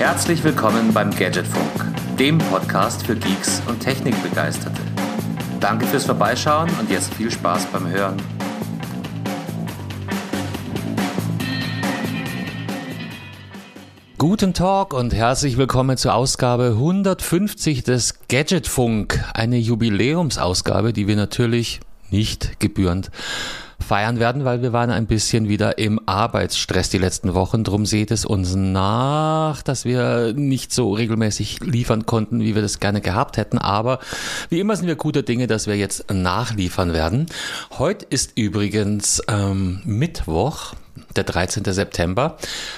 Herzlich willkommen beim Gadgetfunk, dem Podcast für Geeks und Technikbegeisterte. Danke fürs Vorbeischauen und jetzt viel Spaß beim Hören. Guten Tag und herzlich willkommen zur Ausgabe 150 des Gadgetfunk, eine Jubiläumsausgabe, die wir natürlich nicht gebührend feiern werden, weil wir waren ein bisschen wieder im Arbeitsstress die letzten Wochen. Drum seht es uns nach, dass wir nicht so regelmäßig liefern konnten, wie wir das gerne gehabt hätten. Aber wie immer sind wir guter Dinge, dass wir jetzt nachliefern werden. Heute ist übrigens ähm, Mittwoch, der 13. September.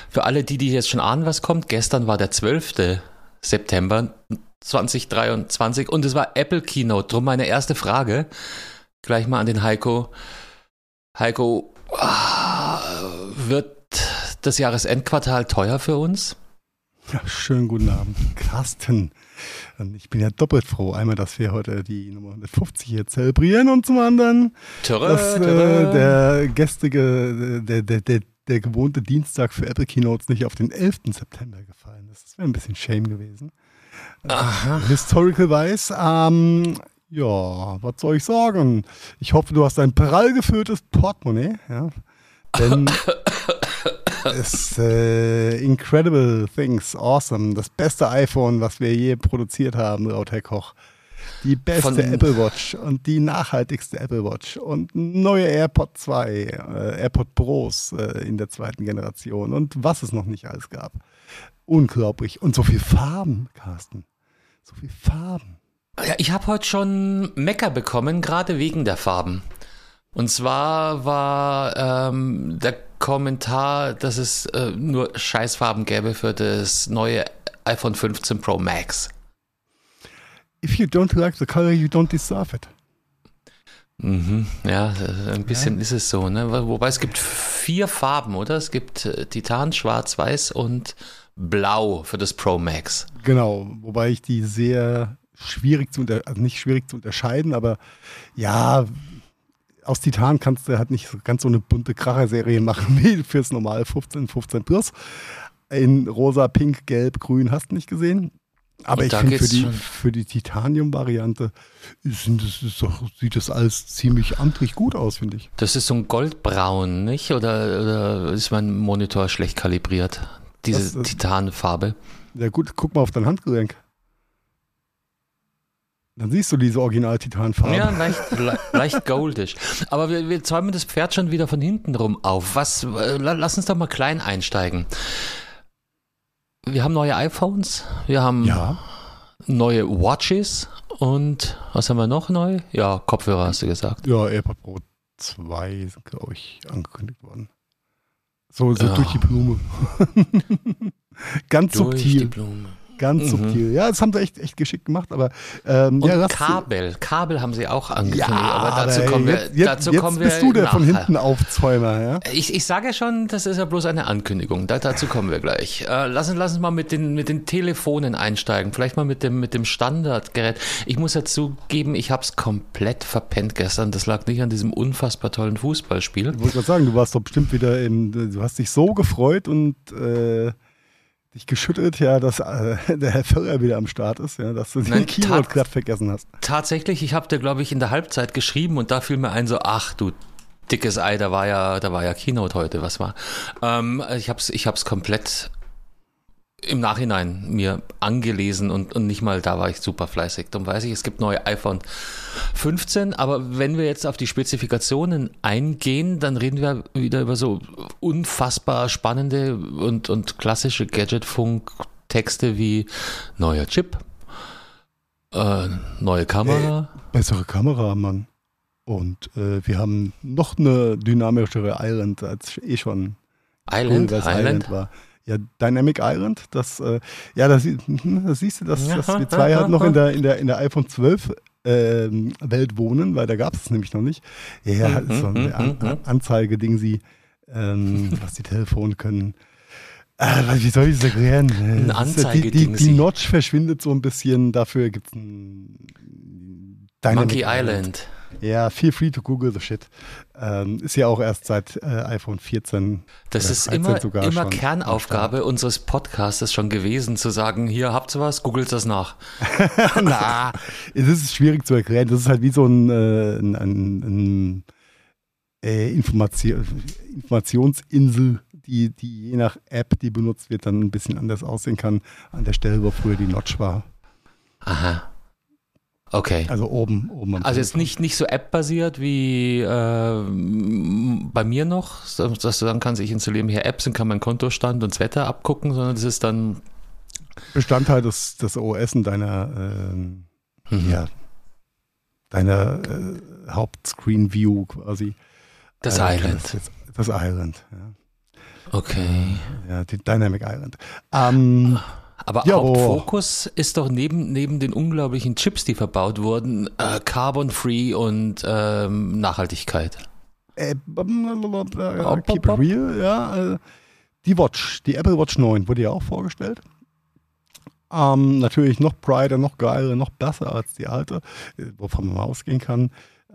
Für alle die, die jetzt schon ahnen, was kommt, gestern war der 12. September 2023 und es war Apple Keynote. Drum meine erste Frage gleich mal an den Heiko. Heiko, wird das Jahresendquartal teuer für uns? Ja, schönen guten Abend, Carsten. Ich bin ja doppelt froh. Einmal, dass wir heute die Nummer 150 hier zelebrieren und zum anderen, Töre, dass äh, der gestige, der, der, der, der gewohnte Dienstag für Apple Keynotes nicht auf den 11. September gefallen ist. Das wäre ein bisschen shame gewesen. Aha. Historical wise. Ähm, ja, was soll ich sagen? Ich hoffe, du hast ein prall gefülltes Portemonnaie. Ja? Denn es äh, Incredible Things, awesome. Das beste iPhone, was wir je produziert haben, laut Herr Koch. Die beste Von- Apple Watch und die nachhaltigste Apple Watch und neue AirPod 2, äh, AirPod Pros äh, in der zweiten Generation und was es noch nicht alles gab. Unglaublich. Und so viel Farben, Carsten. So viel Farben. Ja, ich habe heute schon Mecker bekommen, gerade wegen der Farben. Und zwar war ähm, der Kommentar, dass es äh, nur Scheißfarben gäbe für das neue iPhone 15 Pro Max. If you don't like the color, you don't deserve it. Mhm, ja, äh, ein bisschen ist es so, ne? Wo- Wobei es gibt vier Farben, oder? Es gibt äh, Titan, Schwarz, Weiß und Blau für das Pro Max. Genau, wobei ich die sehr schwierig zu unter also nicht schwierig zu unterscheiden, aber ja, aus Titan kannst du halt nicht ganz so eine bunte Kracher-Serie machen wie fürs normale 15, 15 Plus. In rosa, pink, gelb, grün hast du nicht gesehen. Aber ich finde, für die, für die Titanium-Variante das sieht das alles ziemlich amtlich gut aus, finde ich. Das ist so ein Goldbraun, nicht? Oder, oder ist mein Monitor schlecht kalibriert? Diese Das ist- Titanfarbe. Ja gut, guck mal auf dein Handgelenk. Dann siehst du diese Original-Titanfarbe. Ja, leicht, le leicht goldisch. Aber wir, wir zäumen das Pferd schon wieder von hinten rum auf. Was, äh, la- lass uns doch mal klein einsteigen. Wir haben neue iPhones, wir haben ja. neue Watches und was haben wir noch neu? Ja, Kopfhörer hast du gesagt. Ja, AirPod Pro 2 sind, glaube ich, angekündigt worden. So, so Ja. durch die Blume. ganz Durch die subtil. Blume. Ganz Mhm. subtil. Ja, das haben sie echt, echt geschickt gemacht, aber ähm, Und ja, Kabel, Kabel haben sie auch Ja, angekündigt, aber dazu kommen wir, jetzt, jetzt, dazu jetzt kommen wir bist du der von nachher. hinten Aufzäumer, ja? Ich, ich sage ja schon, das ist ja bloß eine Ankündigung. Da, dazu kommen wir gleich. Äh, lass, uns, lass uns mal mit den, mit den Telefonen einsteigen. Vielleicht mal mit dem, mit dem Standardgerät. Ich muss ja zugeben, ich habe es komplett verpennt gestern. Das lag nicht an diesem unfassbar tollen Fußballspiel. Ich wollte gerade sagen, du warst doch bestimmt wieder im, du hast dich so gefreut und äh, dich geschüttelt, ja, dass äh, der Herr Förrer wieder am Start ist, ja, dass du den Nein, Keynote tat- gerade vergessen hast. Tatsächlich, ich habe dir, glaube ich, in der Halbzeit geschrieben und da fiel mir ein, so, ach du dickes Ei, da war ja, da war ja Keynote heute, was war. Ähm, ich habe es ich hab's komplett im Nachhinein mir angelesen und, und nicht mal da war ich super fleißig. Darum weiß ich, es gibt neue iPhone 15, aber wenn wir jetzt auf die Spezifikationen eingehen, dann reden wir wieder über so unfassbar spannende und, und klassische Gadgetfunk-Texte wie neuer Chip, äh, neue Kamera. Bessere Kamera, Mann. Und äh, wir haben noch eine dynamischere Island als eh schon Island, cool, was Island. war. Ja, Dynamic Island, das, äh, ja, das, das siehst du, dass, dass wir zwei halt noch in der, in der, in der iPhone 12 ähm, Welt wohnen, weil da gab es nämlich noch nicht. Ja, Mhm, so eine mhm, An mhm. Anzeige-Ding, sie, ähm, was die Telefone können. Äh, wie soll ich das erklären? Äh, das ist ja die, die, die sie. Notch verschwindet so ein bisschen, dafür gibt es ein Dynamic Monkey Island. Ja, feel free to Google the shit. Ähm, ist ja auch erst seit äh, iPhone 14. Das ist immer, immer Kernaufgabe unseres Podcasts schon gewesen, zu sagen, hier habt ihr was, googelt das nach. Na, es ist schwierig zu erklären. Das ist halt wie so ein, äh, ein, ein, ein äh, Information, Informationsinsel, die, die je nach App, die benutzt wird, dann ein bisschen anders aussehen kann. An der Stelle, wo früher die Notch war. Aha. Okay. Also oben, oben am Also jetzt nicht, nicht so App-basiert wie äh, bei mir noch, dass du dann kannst, ich installiere mir hier Apps und kann mein Kontostand und das Wetter abgucken, sondern das ist dann Bestandteil des, des OS und deiner, äh, mhm. ja, deiner äh, Hauptscreen-View quasi. Das äh, Island. Das, das Island, ja. Okay. Ja, die Dynamic Island. Ähm, aber ja, Hauptfokus ist doch neben, neben den unglaublichen Chips, die verbaut wurden, äh, Carbon-Free und ähm, Nachhaltigkeit. Äh, keep it real, ja. Äh, die Watch, die Apple Watch 9 wurde ja auch vorgestellt. Ähm, natürlich noch brighter, noch geiler, noch besser als die alte, äh, wovon man ausgehen kann.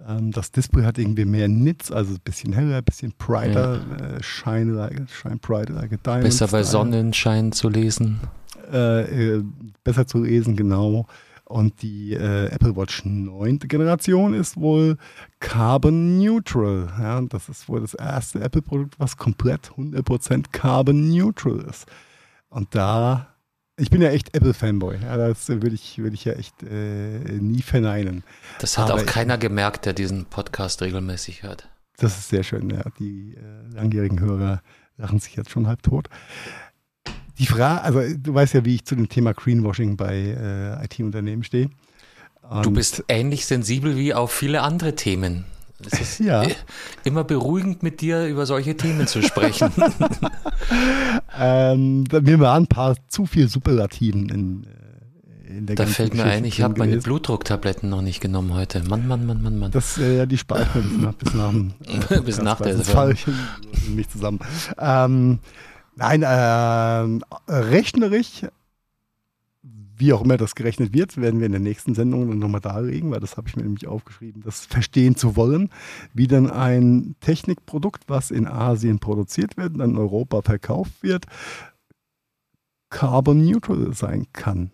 Ähm, das Display hat irgendwie mehr Nits, also ein bisschen heller, ein bisschen brighter, ja. äh, shine, like, shine brighter like. Besser bei Sonnenschein zu lesen. Äh, äh, besser zu lesen, genau. Und die äh, Apple Watch 9. Generation ist wohl Carbon Neutral. Ja, das ist wohl das erste Apple-Produkt, was komplett 100% Carbon Neutral ist. Und da, ich bin ja echt Apple-Fanboy. Ja, das würde ich, würd ich ja echt äh, nie verneinen. Das hat Aber auch keiner gemerkt, der diesen Podcast regelmäßig hört. Das ist sehr schön, ja. Die äh, langjährigen Hörer lachen sich jetzt schon halb tot. Die Frage, also du weißt ja, wie ich zu dem Thema Greenwashing bei äh, IT-Unternehmen stehe. du bist ähnlich sensibel wie auf viele andere Themen. Es ist ja. immer beruhigend, mit dir über solche Themen zu sprechen. ähm, mir waren ein paar zu viel Superlativen in, äh, in der Da fällt mir ein, ich habe meine Blutdrucktabletten noch nicht genommen heute. Mann, Mann, Mann, Mann, Mann. Das, äh, die speichern bis nach, bis nach, äh, bis nach der ich nicht zusammen. Ähm, Nein, äh, rechnerisch, wie auch immer das gerechnet wird, werden wir in der nächsten Sendung nochmal darlegen, weil das habe ich mir nämlich aufgeschrieben, das verstehen zu wollen, wie dann ein Technikprodukt, was in Asien produziert wird, dann in Europa verkauft wird, carbon neutral sein kann.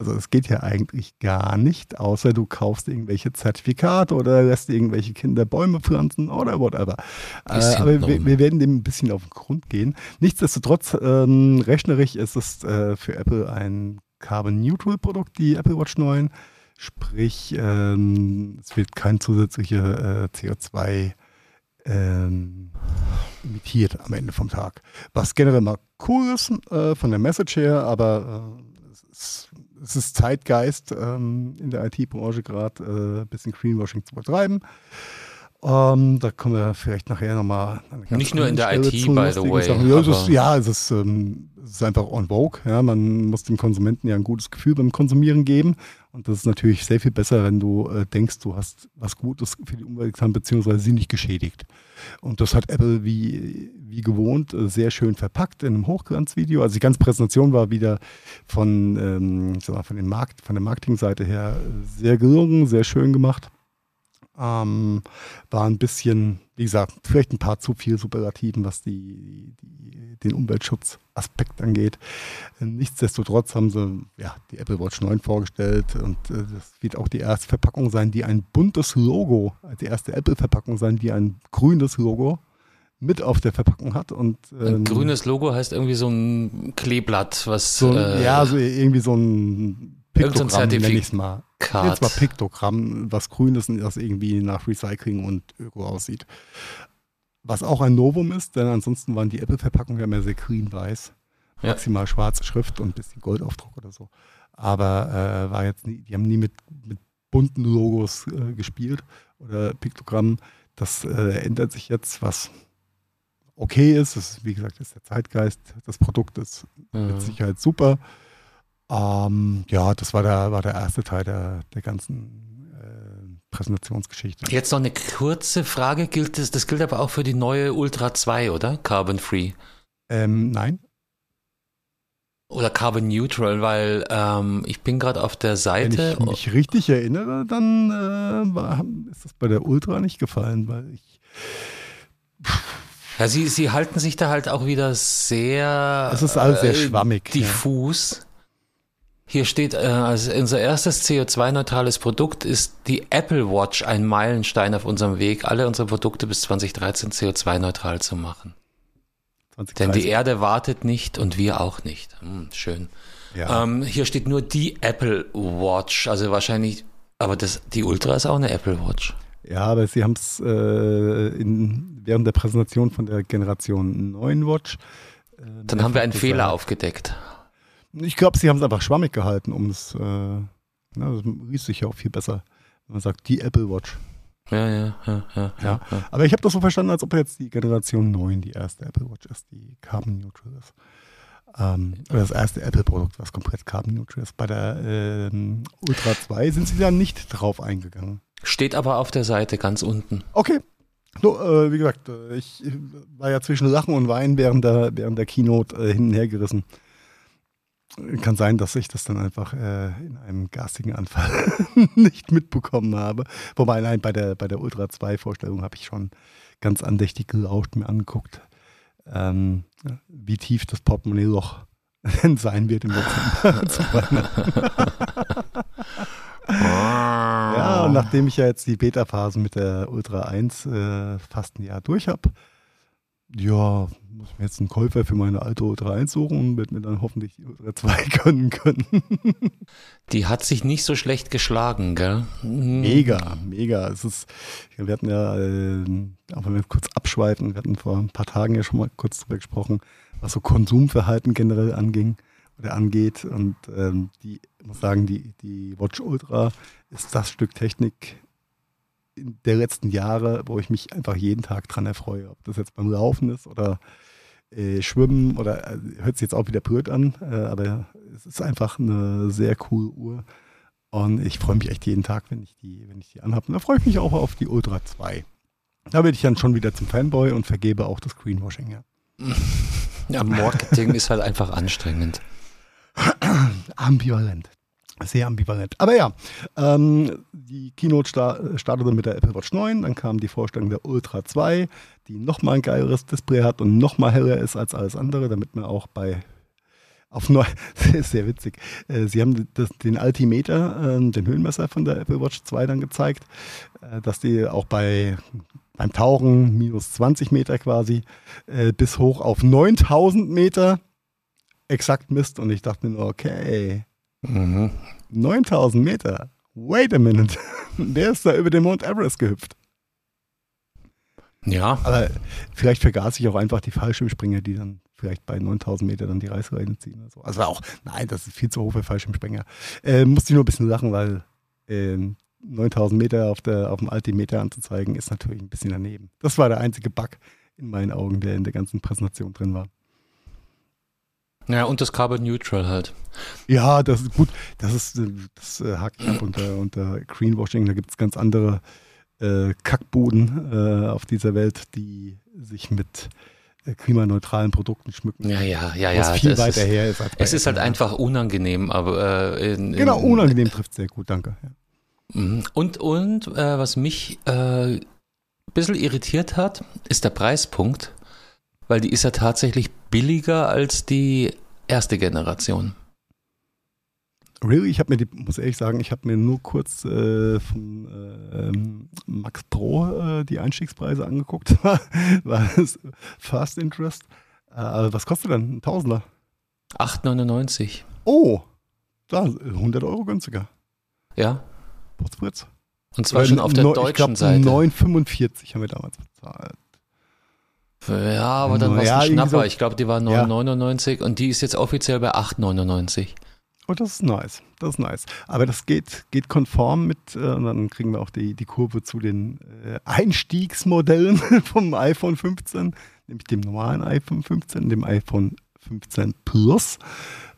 Also es geht ja eigentlich gar nicht, außer du kaufst irgendwelche Zertifikate oder lässt irgendwelche Kinder Bäume pflanzen oder whatever. Äh, aber wir, wir, werden dem ein bisschen auf den Grund gehen. Nichtsdestotrotz, ähm, rechnerisch ist es äh, für Apple ein Carbon-Neutral-Produkt, die Apple Watch 9. Sprich, ähm, es wird kein zusätzlicher äh, CO2 ähm, imitiert am Ende vom Tag. Was generell mal cool ist äh, von der Message her, aber äh, es ist es ist Zeitgeist ähm, in der IT-Branche gerade äh, ein bisschen Greenwashing zu betreiben. Ähm, da kommen wir vielleicht nachher nochmal. Nicht nur in der Stelle IT, by the way. Ja, es ist, ja, es ist, ähm, es ist einfach on vogue. Ja. Man muss dem Konsumenten ja ein gutes Gefühl beim Konsumieren geben. Und das ist natürlich sehr viel besser, wenn du äh, denkst, du hast was Gutes für die Umwelt getan, beziehungsweise sie nicht geschädigt. Und das hat Apple wie, wie gewohnt äh, sehr schön verpackt in einem Hochglanzvideo. Also die ganze Präsentation war wieder von, ähm, mal, von, den Markt, von der Marketingseite her sehr gelungen, sehr schön gemacht. Ähm, war ein bisschen, wie gesagt, vielleicht ein paar zu viel Superlativen, was die, die, den Umweltschutzaspekt angeht. Nichtsdestotrotz haben sie ja, die Apple Watch 9 vorgestellt und äh, das wird auch die erste Verpackung sein, die ein buntes Logo, die erste Apple-Verpackung sein, die ein grünes Logo mit auf der Verpackung hat. Und, ähm, ein grünes Logo heißt irgendwie so ein Kleeblatt, was. So, äh, ja, so irgendwie so ein Piktogramm, nenne ich es mal. Jetzt mal Piktogramm, was grün ist und das irgendwie nach Recycling und Öko aussieht. Was auch ein Novum ist, denn ansonsten waren die Apple-Verpackungen ja mehr sehr grün-weiß. Ja. Maximal schwarze Schrift und ein bisschen Goldaufdruck oder so. Aber äh, war jetzt nie, die haben nie mit, mit bunten Logos äh, gespielt oder Piktogrammen. Das äh, ändert sich jetzt, was okay ist. Das ist, wie gesagt, ist der Zeitgeist. Das Produkt ist mhm. mit Sicherheit super. Ähm, ja, das war der, war der erste Teil der, der ganzen äh, Präsentationsgeschichte. Jetzt noch eine kurze Frage. Gilt das, das gilt aber auch für die neue Ultra 2, oder? Carbon Free. Ähm, nein. Oder Carbon Neutral, weil ähm, ich bin gerade auf der Seite. Wenn ich mich richtig erinnere, dann äh, war, ist das bei der Ultra nicht gefallen, weil ich. Ja, sie, sie halten sich da halt auch wieder sehr. Es ist alles sehr äh, schwammig. Diffus. Ja. Hier steht, äh, also unser erstes CO2-neutrales Produkt ist die Apple Watch, ein Meilenstein auf unserem Weg, alle unsere Produkte bis 2013 CO2-neutral zu machen. 2030. Denn die Erde wartet nicht und wir auch nicht. Hm, schön. Ja. Ähm, hier steht nur die Apple Watch, also wahrscheinlich, aber das, die Ultra ist auch eine Apple Watch. Ja, aber sie haben es äh, während der Präsentation von der Generation 9 Watch. Äh, Dann haben wir einen Fehler aufgedeckt. Ich glaube, sie haben es einfach schwammig gehalten, um es, äh, na, das liest sich ja auch viel besser, wenn man sagt, die Apple Watch. Ja, ja, ja, ja. ja. ja. Aber ich habe das so verstanden, als ob jetzt die Generation 9 die erste Apple Watch ist, die Carbon Neutral ist. Ähm, oder das erste Apple-Produkt, was komplett Carbon Neutral ist. Bei der ähm, Ultra 2 sind sie da nicht drauf eingegangen. Steht aber auf der Seite ganz unten. Okay. So, äh, wie gesagt, äh, ich war ja zwischen Lachen und Weinen während der, während der Keynote äh, hin und her gerissen kann sein, dass ich das dann einfach äh, in einem garstigen Anfall nicht mitbekommen habe. Wobei, nein, bei der, bei der Ultra 2 Vorstellung habe ich schon ganz andächtig gelauscht, mir angeguckt, ähm, wie tief das Portemonnaie-Loch denn sein wird im Dezember. ja, und nachdem ich ja jetzt die Beta-Phase mit der Ultra 1 äh, fast ein Jahr durch habe, ja, muss mir jetzt einen Käufer für meine alte Ultra 1 suchen und wird mir dann hoffentlich die Ultra 2 gönnen können. die hat sich nicht so schlecht geschlagen, gell? Mega, mega. Es ist, wir hatten ja, äh, auch wenn wir kurz abschweifen, wir hatten vor ein paar Tagen ja schon mal kurz drüber gesprochen, was so Konsumverhalten generell anging oder angeht. Und ähm, die, ich muss sagen, die, die Watch Ultra ist das Stück Technik, der letzten Jahre, wo ich mich einfach jeden Tag dran erfreue. Ob das jetzt beim Laufen ist oder äh, Schwimmen oder äh, hört sich jetzt auch wieder blöd an, äh, aber es ist einfach eine sehr coole Uhr. Und ich freue mich echt jeden Tag, wenn ich die, wenn ich die anhabe. Und da freue ich mich auch auf die Ultra 2. Da werde ich dann schon wieder zum Fanboy und vergebe auch das Greenwashing, ja. Ja, Marketing ist halt einfach anstrengend. Ambivalent. Sehr ambivalent. Aber ja, ähm, die Keynote startete mit der Apple Watch 9, dann kam die Vorstellung der Ultra 2, die nochmal ein geileres Display hat und nochmal heller ist als alles andere, damit man auch bei auf neu, sehr witzig. Äh, sie haben das, den Altimeter, äh, den Höhenmesser von der Apple Watch 2 dann gezeigt, äh, dass die auch bei beim Tauchen minus 20 Meter quasi äh, bis hoch auf 9000 Meter exakt misst. Und ich dachte mir nur, okay, Mhm. 9000 Meter. Wait a minute. Wer ist da über den Mount Everest gehüpft? Ja. Aber vielleicht vergaß ich auch einfach die Fallschirmspringer, die dann vielleicht bei 9000 Meter dann die Reißleine ziehen. Oder so. Also auch, nein, das ist viel zu hoch für Fallschirmspringer. Äh, musste ich nur ein bisschen lachen, weil äh, 9000 Meter auf, der, auf dem Altimeter anzuzeigen, ist natürlich ein bisschen daneben. Das war der einzige Bug in meinen Augen, der in der ganzen Präsentation drin war. Ja, und das Carbon Neutral halt. Ja, das ist gut. Das ist das äh, hakt ab unter, unter Greenwashing. Da gibt es ganz andere äh, Kackboden äh, auf dieser Welt, die sich mit äh, klimaneutralen Produkten schmücken. Ja, ja, ja, ja. viel weiter ist, her ist. es ist halt einfach unangenehm, aber äh, in, in, genau unangenehm trifft sehr gut. Danke. Ja. Mhm. Und und äh, was mich ein bisschen irritiert hat, ist der Preispunkt weil die ist ja tatsächlich billiger als die erste Generation. Really? Ich habe mir die, muss ehrlich sagen, ich habe mir nur kurz äh, von äh, Max Pro äh, die Einstiegspreise angeguckt. War es Fast Interest. Äh, was kostet denn? Ein Tausender? 8,99. Oh, da 100 Euro günstiger. Ja. Potsfritz. Und zwar schon auf der deutschen ich glaub, Seite. 9,45 haben wir damals bezahlt. Ja, aber dann war es ja, ein Schnapper. So, ich glaube, die war 9,99 ja. und die ist jetzt offiziell bei 8,99. Oh, das ist nice. Das ist nice. Aber das geht, geht konform mit, äh, dann kriegen wir auch die, die Kurve zu den äh, Einstiegsmodellen vom iPhone 15, nämlich dem normalen iPhone 15, dem iPhone 15 Plus.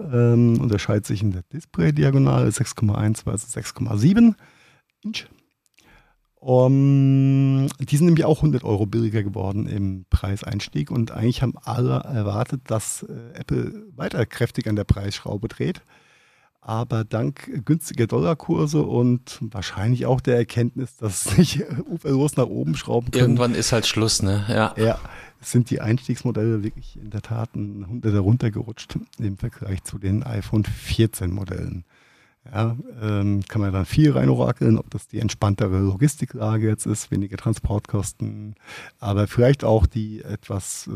Ähm, unterscheidet sich in der Display-Diagonale 6,1 versus 6,7 Inch. Um, die sind nämlich auch 100 Euro billiger geworden im Preiseinstieg und eigentlich haben alle erwartet, dass äh, Apple weiter kräftig an der Preisschraube dreht. Aber dank günstiger Dollarkurse und wahrscheinlich auch der Erkenntnis, dass es nicht uferlos nach oben schrauben können. Irgendwann ist halt Schluss, ne? Ja. Ja, sind die Einstiegsmodelle wirklich in der Tat ein Hundert runtergerutscht im Vergleich zu den iPhone 14 Modellen. Ja, ähm, kann man dann viel reinorakeln, ob das die entspanntere Logistiklage jetzt ist, weniger Transportkosten, aber vielleicht auch die etwas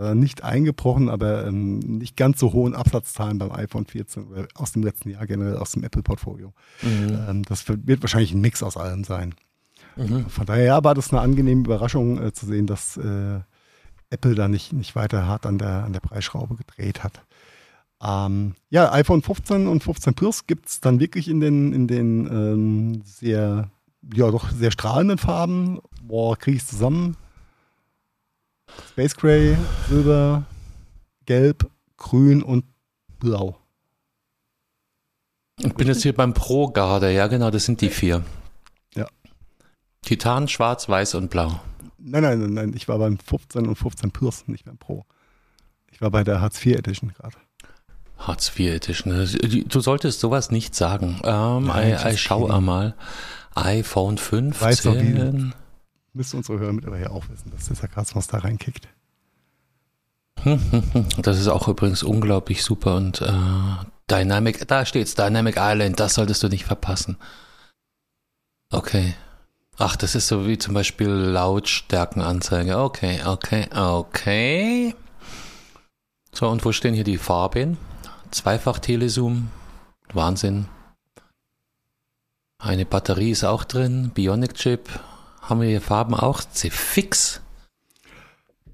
äh, nicht eingebrochen, aber ähm, nicht ganz so hohen Absatzzahlen beim iPhone 14 oder aus dem letzten Jahr generell aus dem Apple-Portfolio. Mhm. Ähm, das wird wahrscheinlich ein Mix aus allem sein. Mhm. Von daher war das eine angenehme Überraschung äh, zu sehen, dass äh, Apple da nicht, nicht weiter hart an der, an der Preisschraube gedreht hat. Ähm, ja, iPhone 15 und 15 Plus gibt es dann wirklich in den, in den ähm, sehr, ja, doch sehr strahlenden Farben. Boah, kriege ich es zusammen. Space Gray, Silber, Gelb, Grün und Blau. Ich bin jetzt hier beim Pro Garde, ja genau, das sind die vier. Ja. Titan, Schwarz, Weiß und Blau. Nein, nein, nein, nein, ich war beim 15 und 15 Plus, nicht beim Pro. Ich war bei der Hartz IV Edition gerade. Hartz IV Edition. Du solltest sowas nicht sagen. Ähm, Nein, I, I schau einmal. iPhone 15. Weiß doch, müssen unsere Hörer mittlerweile auch wissen, dass der Sarkasmus da reinkickt. Das ist auch übrigens unglaublich super und äh, Dynamic, da steht's, Dynamic Island, das solltest du nicht verpassen. Okay. Ach, das ist so wie zum Beispiel Lautstärkenanzeige. Okay, okay, okay. So, und wo stehen hier die Farben? Zweifach Telezoom. Wahnsinn. Eine Batterie ist auch drin. Bionic Chip. Haben wir hier Farben auch? C-Fix.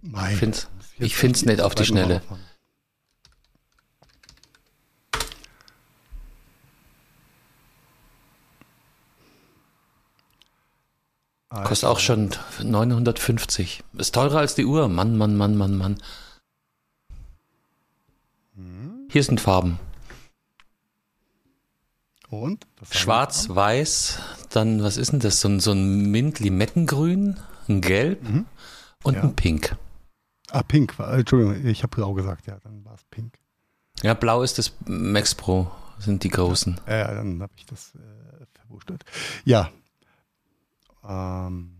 Ich finde es ich find's nicht auf die Schnelle. Kostet auch schon 950. Ist teurer als die Uhr. Mann, Mann, Mann, Mann, Mann. Hier sind Farben. Und? Schwarz, weiß, dann, was ist denn das? So ein, so ein Mint-Limettengrün, ein Gelb mhm. und ja. ein Pink. Ah, Pink, Entschuldigung, ich habe blau gesagt, ja, dann war es Pink. Ja, blau ist das Max Pro, sind die großen. Ja, ja dann habe ich das äh, verwurschtelt. Ja. Ähm,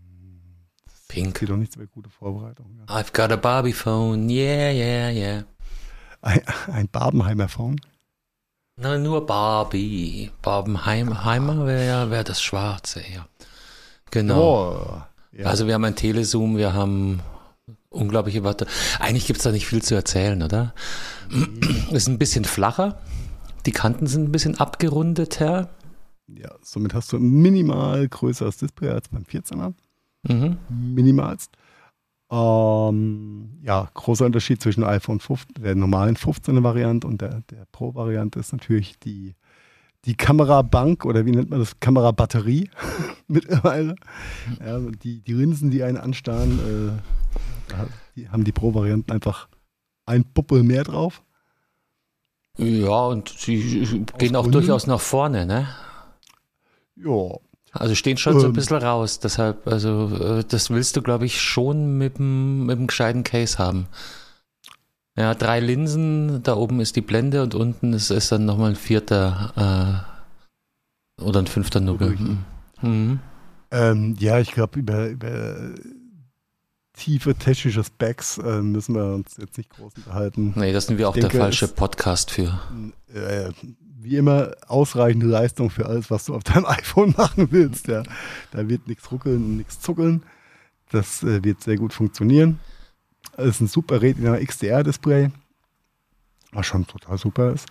Pink. Sieht doch nichts mehr gute Vorbereitung. Ja. I've got a Barbie phone, yeah, yeah, yeah. Ein, ein Barbenheimer Phone? Nein, nur Barbie. Barbenheimer wäre wär das Schwarze, ja. Genau. Oh, ja. Also wir haben ein Telezoom, wir haben unglaubliche Wörter. Eigentlich gibt es da nicht viel zu erzählen, oder? Es ist ein bisschen flacher. Die Kanten sind ein bisschen abgerundeter. Ja, somit hast du ein minimal größeres Display als beim 14er. Mhm. Minimalst. Ähm, ja, großer Unterschied zwischen iPhone 15, der normalen 15er Variante und der, der Pro-Variante ist natürlich die, die Kamerabank oder wie nennt man das? Kamerabatterie mittlerweile. Ja, die, die Linsen, die einen anstarren, äh, die haben die Pro-Varianten einfach ein Puppel mehr drauf. Ja, und sie gehen auch durchaus nach vorne, ne? Ja, also stehen schon ähm, so ein ähm. bisschen raus. Deshalb, also äh, das willst du, glaube ich, schon mit dem, mit dem gescheiten Case haben. Ja, drei Linsen, da oben ist die Blende und unten ist, ist dann nochmal ein vierter äh, oder ein fünfter Nubbel. Mhm. Mhm. Ähm, ja, ich glaube, über, über tiefe technische Specs äh, müssen wir uns jetzt nicht groß unterhalten. Nee, das sind wir auch denke, der falsche Podcast für. Äh, wie immer ausreichende Leistung für alles, was du auf deinem iPhone machen willst. Ja. Da wird nichts ruckeln und nichts zuckeln. Das äh, wird sehr gut funktionieren. Es ist ein super Retina XDR-Display, was schon total super ist.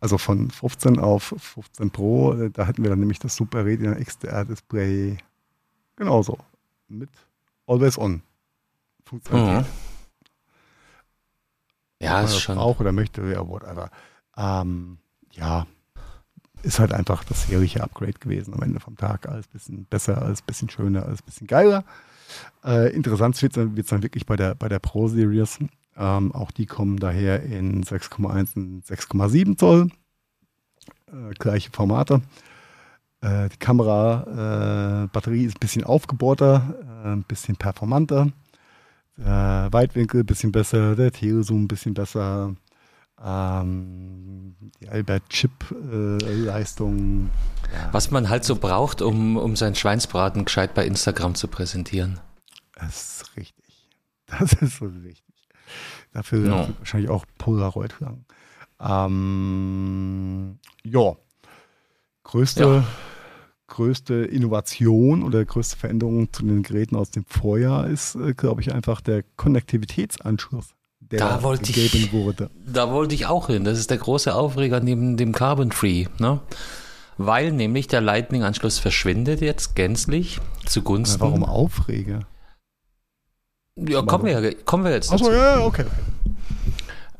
Also von 15 auf 15 Pro, äh, da hätten wir dann nämlich das super Retina XDR-Display genauso mit Always On. Funktionalität. Mhm. Ja, ist schon. Auch oder möchte, ja, whatever. Ähm, ja, ist halt einfach das herrliche Upgrade gewesen am Ende vom Tag. Alles ein bisschen besser, alles ein bisschen schöner, alles ein bisschen geiler. Äh, interessant wird es dann wirklich bei der, bei der Pro Series. Ähm, auch die kommen daher in 6,1 und 6,7 Zoll. Äh, gleiche Formate. Äh, die Kamera, äh, Batterie ist ein bisschen aufgebohrter, äh, ein bisschen performanter. Äh, Weitwinkel ein bisschen besser, der Telezoom ein bisschen besser. Ähm, die Albert-Chip-Leistung. Ja. Was man halt so braucht, um, um seinen Schweinsbraten gescheit bei Instagram zu präsentieren. Das ist richtig. Das ist so richtig. Dafür no. wahrscheinlich auch Polaroid lang. Ähm, ja. Größte, ja. Größte Innovation oder größte Veränderung zu den Geräten aus dem Vorjahr ist, äh, glaube ich, einfach der Konnektivitätsanschluss. Der da wollte ich, wurde. Da wollte ich auch hin. Das ist der große Aufreger neben dem Carbon Free. Ne? Weil nämlich der Lightning-Anschluss verschwindet jetzt gänzlich zugunsten. Warum Aufreger? Ja, kommen wir, kommen wir jetzt dazu. Achso, ja, okay.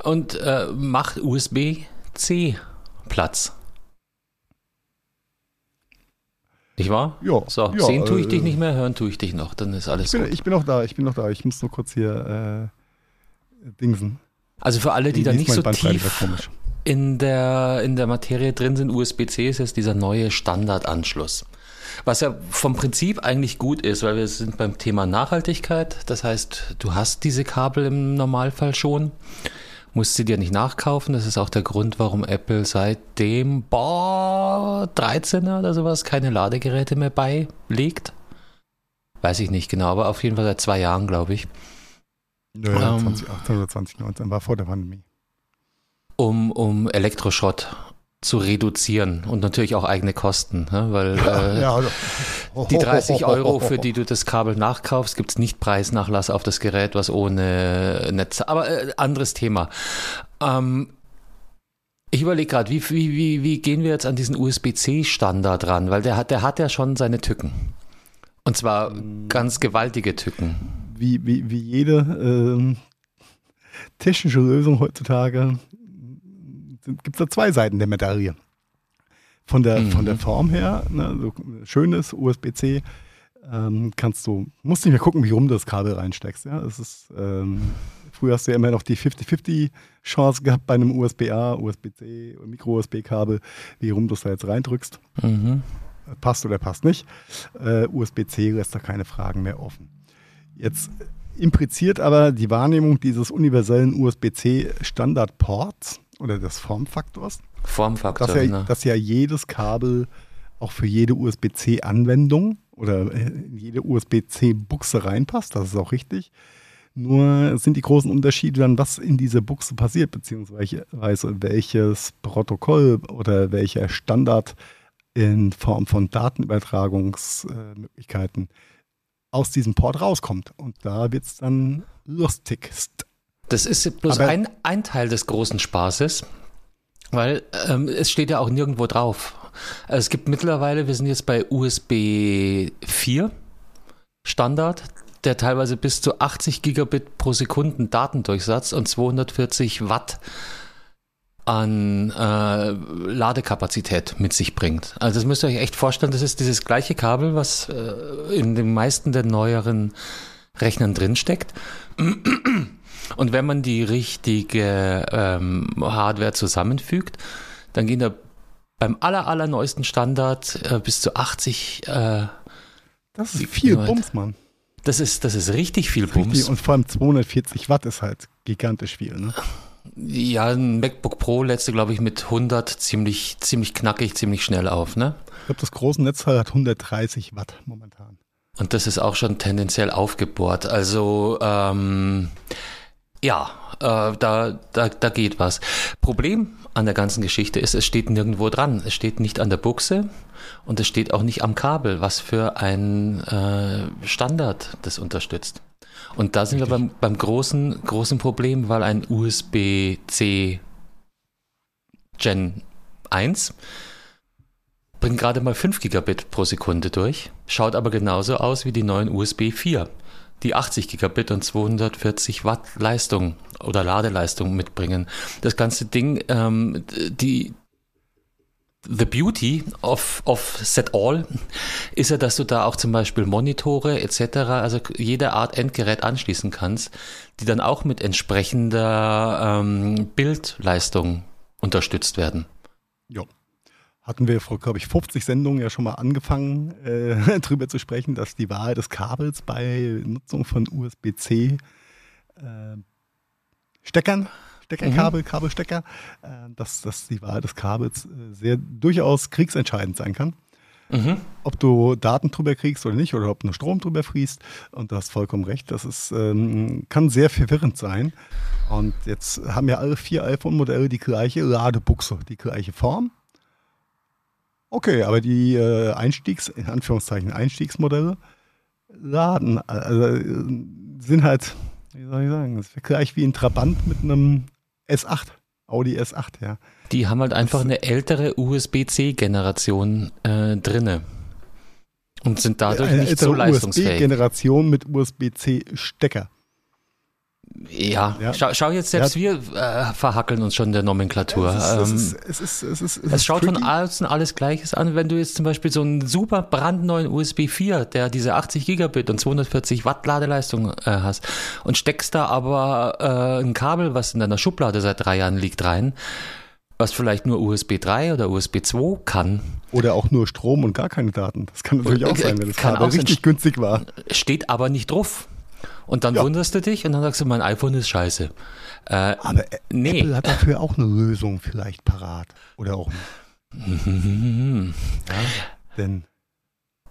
Und äh, macht USB-C Platz. Nicht wahr? Ja. So, ja, sehen tue ich äh, dich nicht mehr, hören tue ich dich noch. Dann ist alles ich bin, gut. Ich bin noch da, ich bin noch da. Ich muss nur kurz hier äh, dingsen. Also für alle, die da nicht so tief in der, in der Materie drin sind, USB-C ist jetzt dieser neue Standardanschluss. Was ja vom Prinzip eigentlich gut ist, weil wir sind beim Thema Nachhaltigkeit. Das heißt, du hast diese Kabel im Normalfall schon, musst sie dir nicht nachkaufen. Das ist auch der Grund, warum Apple seitdem boah, 13er oder sowas keine Ladegeräte mehr beilegt. Weiß ich nicht genau, aber auf jeden Fall seit zwei Jahren, glaube ich. Ja, ähm, 2018 oder 2019 war vor der Pandemie. Um, um Elektroschrott zu reduzieren und natürlich auch eigene Kosten, ne? weil äh, ja, also, die 30 Euro, für die du das Kabel nachkaufst, gibt es nicht Preisnachlass auf das Gerät, was ohne Netz. Aber äh, anderes Thema. Ähm, ich überlege gerade, wie, wie, wie, wie gehen wir jetzt an diesen USB-C-Standard ran? Weil der hat, der hat ja schon seine Tücken. Und zwar ganz gewaltige Tücken. Wie, wie, wie jede ähm, technische Lösung heutzutage gibt es da zwei Seiten der Medaille. Von der, mhm. von der Form her, ne, so schönes USB-C, ähm, kannst du, musst nicht mehr gucken, wie rum du das Kabel reinsteckst. Ja? Es ist, ähm, früher hast du ja immer noch die 50-50-Chance gehabt bei einem USB-A, USB-C Micro-USB-Kabel, wie rum du es da jetzt reindrückst. Mhm. Passt oder passt nicht. Äh, USB-C lässt da keine Fragen mehr offen. Jetzt impliziert aber die Wahrnehmung dieses universellen USB-C-Standardports oder des Formfaktors. Formfaktor, dass ja, ne? dass ja jedes Kabel auch für jede USB-C-Anwendung oder in jede USB-C-Buchse reinpasst. Das ist auch richtig. Nur sind die großen Unterschiede dann, was in dieser Buchse passiert, beziehungsweise welches Protokoll oder welcher Standard in Form von Datenübertragungsmöglichkeiten aus diesem Port rauskommt. Und da wird es dann lustigst. Das ist bloß ein, ein Teil des großen Spaßes, weil ähm, es steht ja auch nirgendwo drauf. Also es gibt mittlerweile, wir sind jetzt bei USB 4 Standard, der teilweise bis zu 80 Gigabit pro Sekunden Datendurchsatz und 240 Watt an äh, Ladekapazität mit sich bringt. Also das müsst ihr euch echt vorstellen, das ist dieses gleiche Kabel, was äh, in den meisten der neueren Rechnern drinsteckt. Und wenn man die richtige ähm, Hardware zusammenfügt, dann gehen da beim aller, allerneuesten Standard äh, bis zu 80. Äh, das ist viel Bums, Mann. Das ist, das ist richtig viel Bums. Richtig, und vor allem 240 Watt ist halt gigantisch viel, ne? Ja, ein MacBook Pro lädst du, glaube ich, mit 100 ziemlich, ziemlich knackig, ziemlich schnell auf, ne? Ich glaube, das große Netzteil hat 130 Watt momentan. Und das ist auch schon tendenziell aufgebohrt. Also, ähm, ja, äh, da, da, da geht was. Problem an der ganzen Geschichte ist, es steht nirgendwo dran. Es steht nicht an der Buchse und es steht auch nicht am Kabel, was für ein äh, Standard das unterstützt. Und da sind Richtig. wir beim, beim großen, großen Problem, weil ein USB-C Gen 1 bringt gerade mal 5 Gigabit pro Sekunde durch, schaut aber genauso aus wie die neuen USB 4 die 80 Gigabit und 240 Watt Leistung oder Ladeleistung mitbringen. Das ganze Ding, ähm, die The Beauty of, of Set All ist ja, dass du da auch zum Beispiel Monitore etc., also jede Art Endgerät anschließen kannst, die dann auch mit entsprechender ähm, Bildleistung unterstützt werden. Ja. Hatten wir vor, glaube ich, 50 Sendungen ja schon mal angefangen, äh, drüber zu sprechen, dass die Wahl des Kabels bei Nutzung von USB-C äh, Steckern, Steckerkabel, mhm. Kabelstecker, äh, dass, dass die Wahl des Kabels äh, sehr durchaus kriegsentscheidend sein kann. Mhm. Ob du Daten drüber kriegst oder nicht, oder ob nur Strom drüber fließt. Und du hast vollkommen recht, das ist, ähm, kann sehr verwirrend sein. Und jetzt haben ja alle vier iPhone-Modelle die gleiche Ladebuchse, die gleiche Form. Okay, aber die äh, Einstiegs, in Anführungszeichen Einstiegsmodelle laden, also sind halt, wie soll ich sagen, das ist gleich wie ein Trabant mit einem S8, Audi S8, ja. Die haben halt einfach das, eine ältere USB-C-Generation äh, drinne und sind dadurch nicht so leistungsfähig. USB-Generation mit USB-C-Stecker. Ja, ja. Schau, schau, jetzt, selbst ja. wir äh, verhackeln uns schon in der Nomenklatur. Es, schaut von außen alles Gleiches an. Wenn du jetzt zum Beispiel so einen super brandneuen USB 4, der diese 80 Gigabit und 240 Watt Ladeleistung äh, hast und steckst da aber äh, ein Kabel, was in deiner Schublade seit drei Jahren liegt, rein, was vielleicht nur USB 3 oder USB 2 kann. Oder auch nur Strom und gar keine Daten. Das kann natürlich auch sein, wenn das Kabel richtig günstig war. Steht aber nicht drauf. Und dann ja. wunderst du dich und dann sagst du, mein iPhone ist scheiße. Äh, Aber nee. Apple hat dafür auch eine Lösung vielleicht parat. Oder auch nicht. ja, denn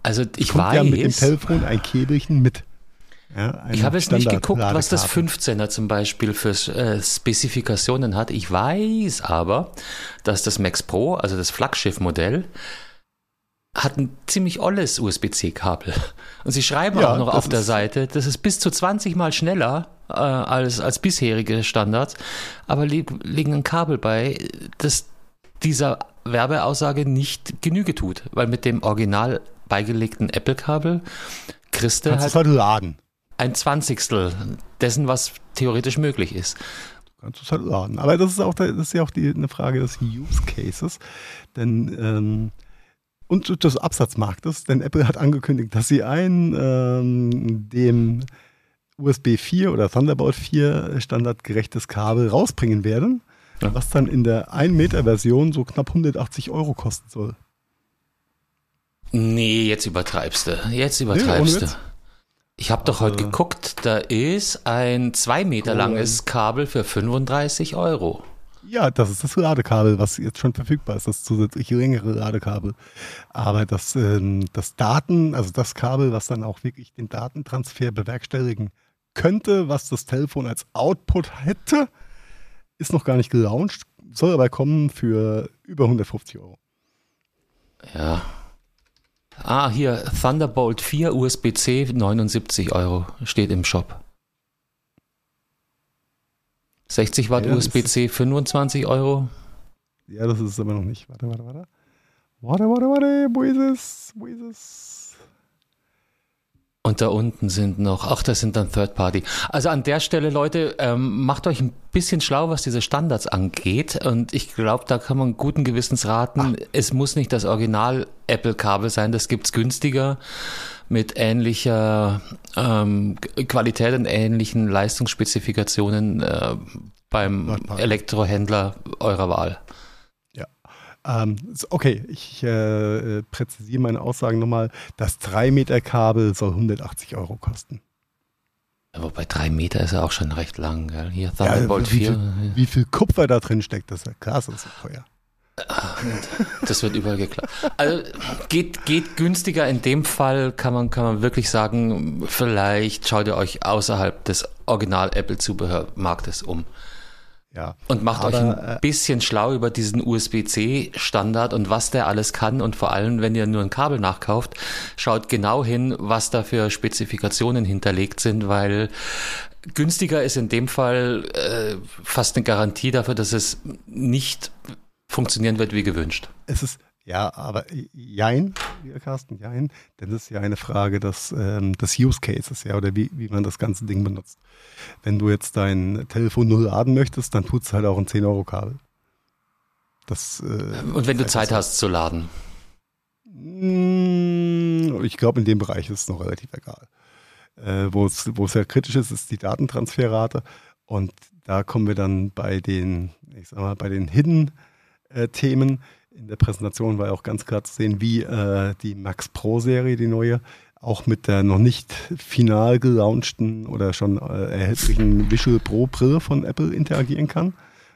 also ich weiß. ja mit dem Telefon ein Käbelchen mit. Ja, ich habe jetzt nicht geguckt, was das 15er zum Beispiel für äh, Spezifikationen hat. Ich weiß aber, dass das Max Pro, also das Flaggschiff-Modell, hat ein ziemlich olles USB-C-Kabel. Und sie schreiben ja, auch noch auf der Seite, das ist bis zu 20 Mal schneller äh, als, als bisherige Standards, aber li liegen ein Kabel bei, das dieser Werbeaussage nicht Genüge tut, weil mit dem original beigelegten Apple-Kabel kriegst du halt, halt laden. ein Zwanzigstel dessen, was theoretisch möglich ist. Du kannst es halt laden. Aber das ist auch, das ist ja auch die, eine Frage des Use Cases, denn ähm, und des Absatzmarktes, denn Apple hat angekündigt, dass sie ein ähm, dem USB 4 oder Thunderbolt 4 standardgerechtes Kabel rausbringen werden, ja. was dann in der 1 Meter Version so knapp 180 Euro kosten soll. Nee, jetzt übertreibst du. Jetzt übertreibst nee, du. Ich habe doch also, heute geguckt, da ist ein 2 Meter langes Kabel für 35 Euro. Ja, das ist das Ladekabel, was jetzt schon verfügbar ist, das zusätzliche längere Ladekabel. Aber das, ähm, das Daten, also das Kabel, was dann auch wirklich den Datentransfer bewerkstelligen könnte, was das Telefon als Output hätte, ist noch gar nicht gelauncht, soll aber kommen für über 150 Euro. Ja. Ah, hier Thunderbolt 4 USB-C 79 Euro steht im Shop. 60 Watt ja, USB-C 25 Euro. Ja, das ist es aber noch nicht. Warte, warte, warte. Warte, warte, warte. Wo ist es? Wo ist es? Und da unten sind noch, ach, das sind dann Third Party. Also an der Stelle, Leute, ähm, macht euch ein bisschen schlau, was diese Standards angeht. Und ich glaube, da kann man guten Gewissens raten, ach. es muss nicht das Original Apple-Kabel sein, das gibt es günstiger mit ähnlicher ähm, Qualität und ähnlichen Leistungsspezifikationen äh, beim Elektrohändler eurer Wahl. Ja. Ähm, okay, ich äh, präzisiere meine Aussagen nochmal. Das 3-Meter-Kabel soll 180 Euro kosten. wobei 3 Meter ist ja auch schon recht lang. Gell? Hier Thunderbolt ja, wie 4. Viel, wie viel Kupfer da drin steckt, das ist ja ist so teuer. Das wird überall geklappt. Also geht, geht günstiger in dem Fall, kann man, kann man wirklich sagen, vielleicht schaut ihr euch außerhalb des Original-Apple-Zubehörmarktes um. Ja, und macht aber, euch ein äh, bisschen schlau über diesen USB-C-Standard und was der alles kann. Und vor allem, wenn ihr nur ein Kabel nachkauft, schaut genau hin, was da für Spezifikationen hinterlegt sind, weil günstiger ist in dem Fall äh, fast eine Garantie dafür, dass es nicht funktionieren wird wie gewünscht. Es ist, ja, aber jein, Carsten, jein, denn das ist ja eine Frage des, ähm, des Use Cases, ja, oder wie, wie man das ganze Ding benutzt. Wenn du jetzt dein Telefon null laden möchtest, dann tut es halt auch ein 10-Euro-Kabel. Das, äh, Und wenn du Zeit hast zu laden? Mm, ich glaube, in dem Bereich ist es noch relativ egal. Äh, Wo es sehr kritisch ist, ist die Datentransferrate. Und da kommen wir dann bei den, ich sag mal, bei den Hidden äh, Themen. In der Präsentation war ja auch ganz klar zu sehen, wie äh, die Max Pro Serie, die neue, auch mit der noch nicht final gelaunchten oder schon äh, erhältlichen Visual Pro Brille von Apple interagieren kann.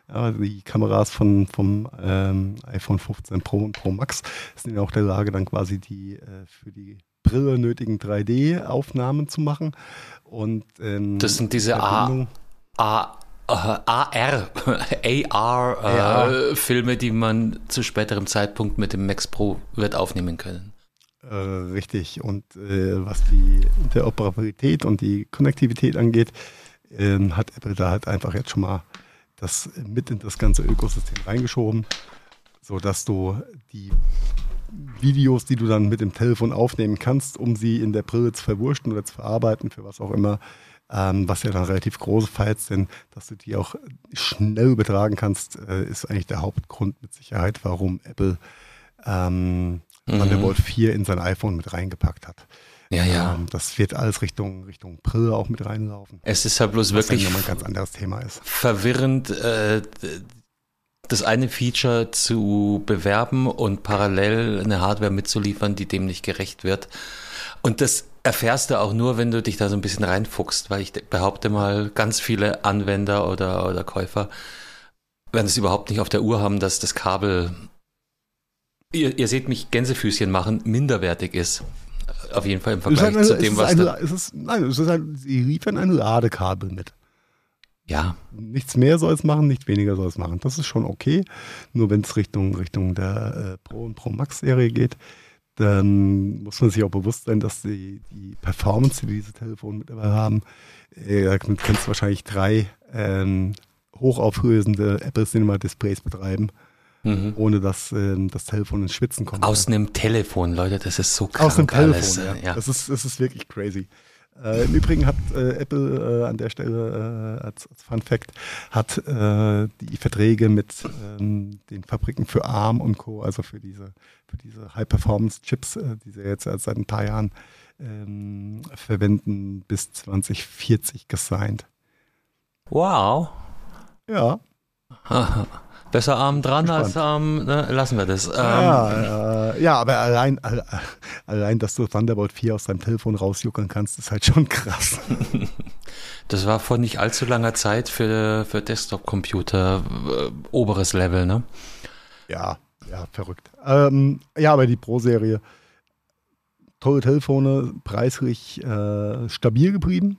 Ja, die Kameras von, vom ähm, iPhone 15 Pro und Pro Max sind ja auch der Lage, dann quasi die äh, für die Brille nötigen 3D-Aufnahmen zu machen. Und, ähm, das sind diese A, A, AR, AR-Filme, die man zu späterem Zeitpunkt mit dem Max Pro wird aufnehmen können. Äh, richtig. Und äh, was die Interoperabilität und die Konnektivität angeht, äh, hat Apple da halt einfach jetzt schon mal das mit in das ganze Ökosystem reingeschoben, sodass du die Videos, die du dann mit dem Telefon aufnehmen kannst, um sie in der Brille zu verwursten oder zu verarbeiten, für was auch immer, ähm, was ja dann relativ große Files sind, dass du die auch schnell übertragen kannst, äh, ist eigentlich der Hauptgrund mit Sicherheit, warum Apple ähm, mhm. Thunderbolt 4 in sein iPhone mit reingepackt hat. Ja, ja. Ähm, das wird alles Richtung, Richtung Brille auch mit reinlaufen. Es ist halt bloß wirklich ein ganz anderes Thema ist. verwirrend, äh, das eine Feature zu bewerben und parallel eine Hardware mitzuliefern, die dem nicht gerecht wird. Und das erfährst du auch nur, wenn du dich da so ein bisschen reinfuchst, weil ich behaupte mal, ganz viele Anwender oder, oder Käufer werden es überhaupt nicht auf der Uhr haben, dass das Kabel, ihr, ihr seht mich Gänsefüßchen machen, minderwertig ist. Auf jeden Fall im Vergleich eine, zu dem, was eine, da... Es ist, nein, es ist ein, sie liefern ein Ladekabel mit. Ja. Nichts mehr soll es machen, nichts weniger soll es machen. Das ist schon okay. Nur wenn es Richtung, Richtung der äh, Pro und Pro Max Serie geht, dann muss man sich auch bewusst sein, dass die, die Performance, die diese Telefone mittlerweile haben, äh, damit kannst du wahrscheinlich drei ähm, hochauflösende Apple Cinema Displays betreiben, mhm. ohne dass ähm, das Telefon ins Schwitzen kommt. Aus einem Telefon, Leute, das ist so krass. Aus einem Telefon, ja. ja. Das, ist, das ist wirklich crazy. Äh, Im Übrigen hat äh, Apple äh, an der Stelle äh, als, als, Fun Fact hat äh, die Verträge mit ähm, den Fabriken für ARM und Co., also für diese, diese High-Performance-Chips, äh, die sie jetzt seit ein paar Jahren ähm, verwenden, bis 2040 gesigned. Wow. Ja. Besser arm dran als arm, ne? lassen wir das. Ähm, ja, äh, ja, aber allein, allein, dass du Thunderbolt 4 aus deinem Telefon rausjuckern kannst, ist halt schon krass. Das war vor nicht allzu langer Zeit für, für Desktop-Computer äh, oberes Level, ne? Ja, ja, verrückt. Ähm, ja, aber die Pro-Serie, tolle Telefone, preislich äh, stabil geblieben.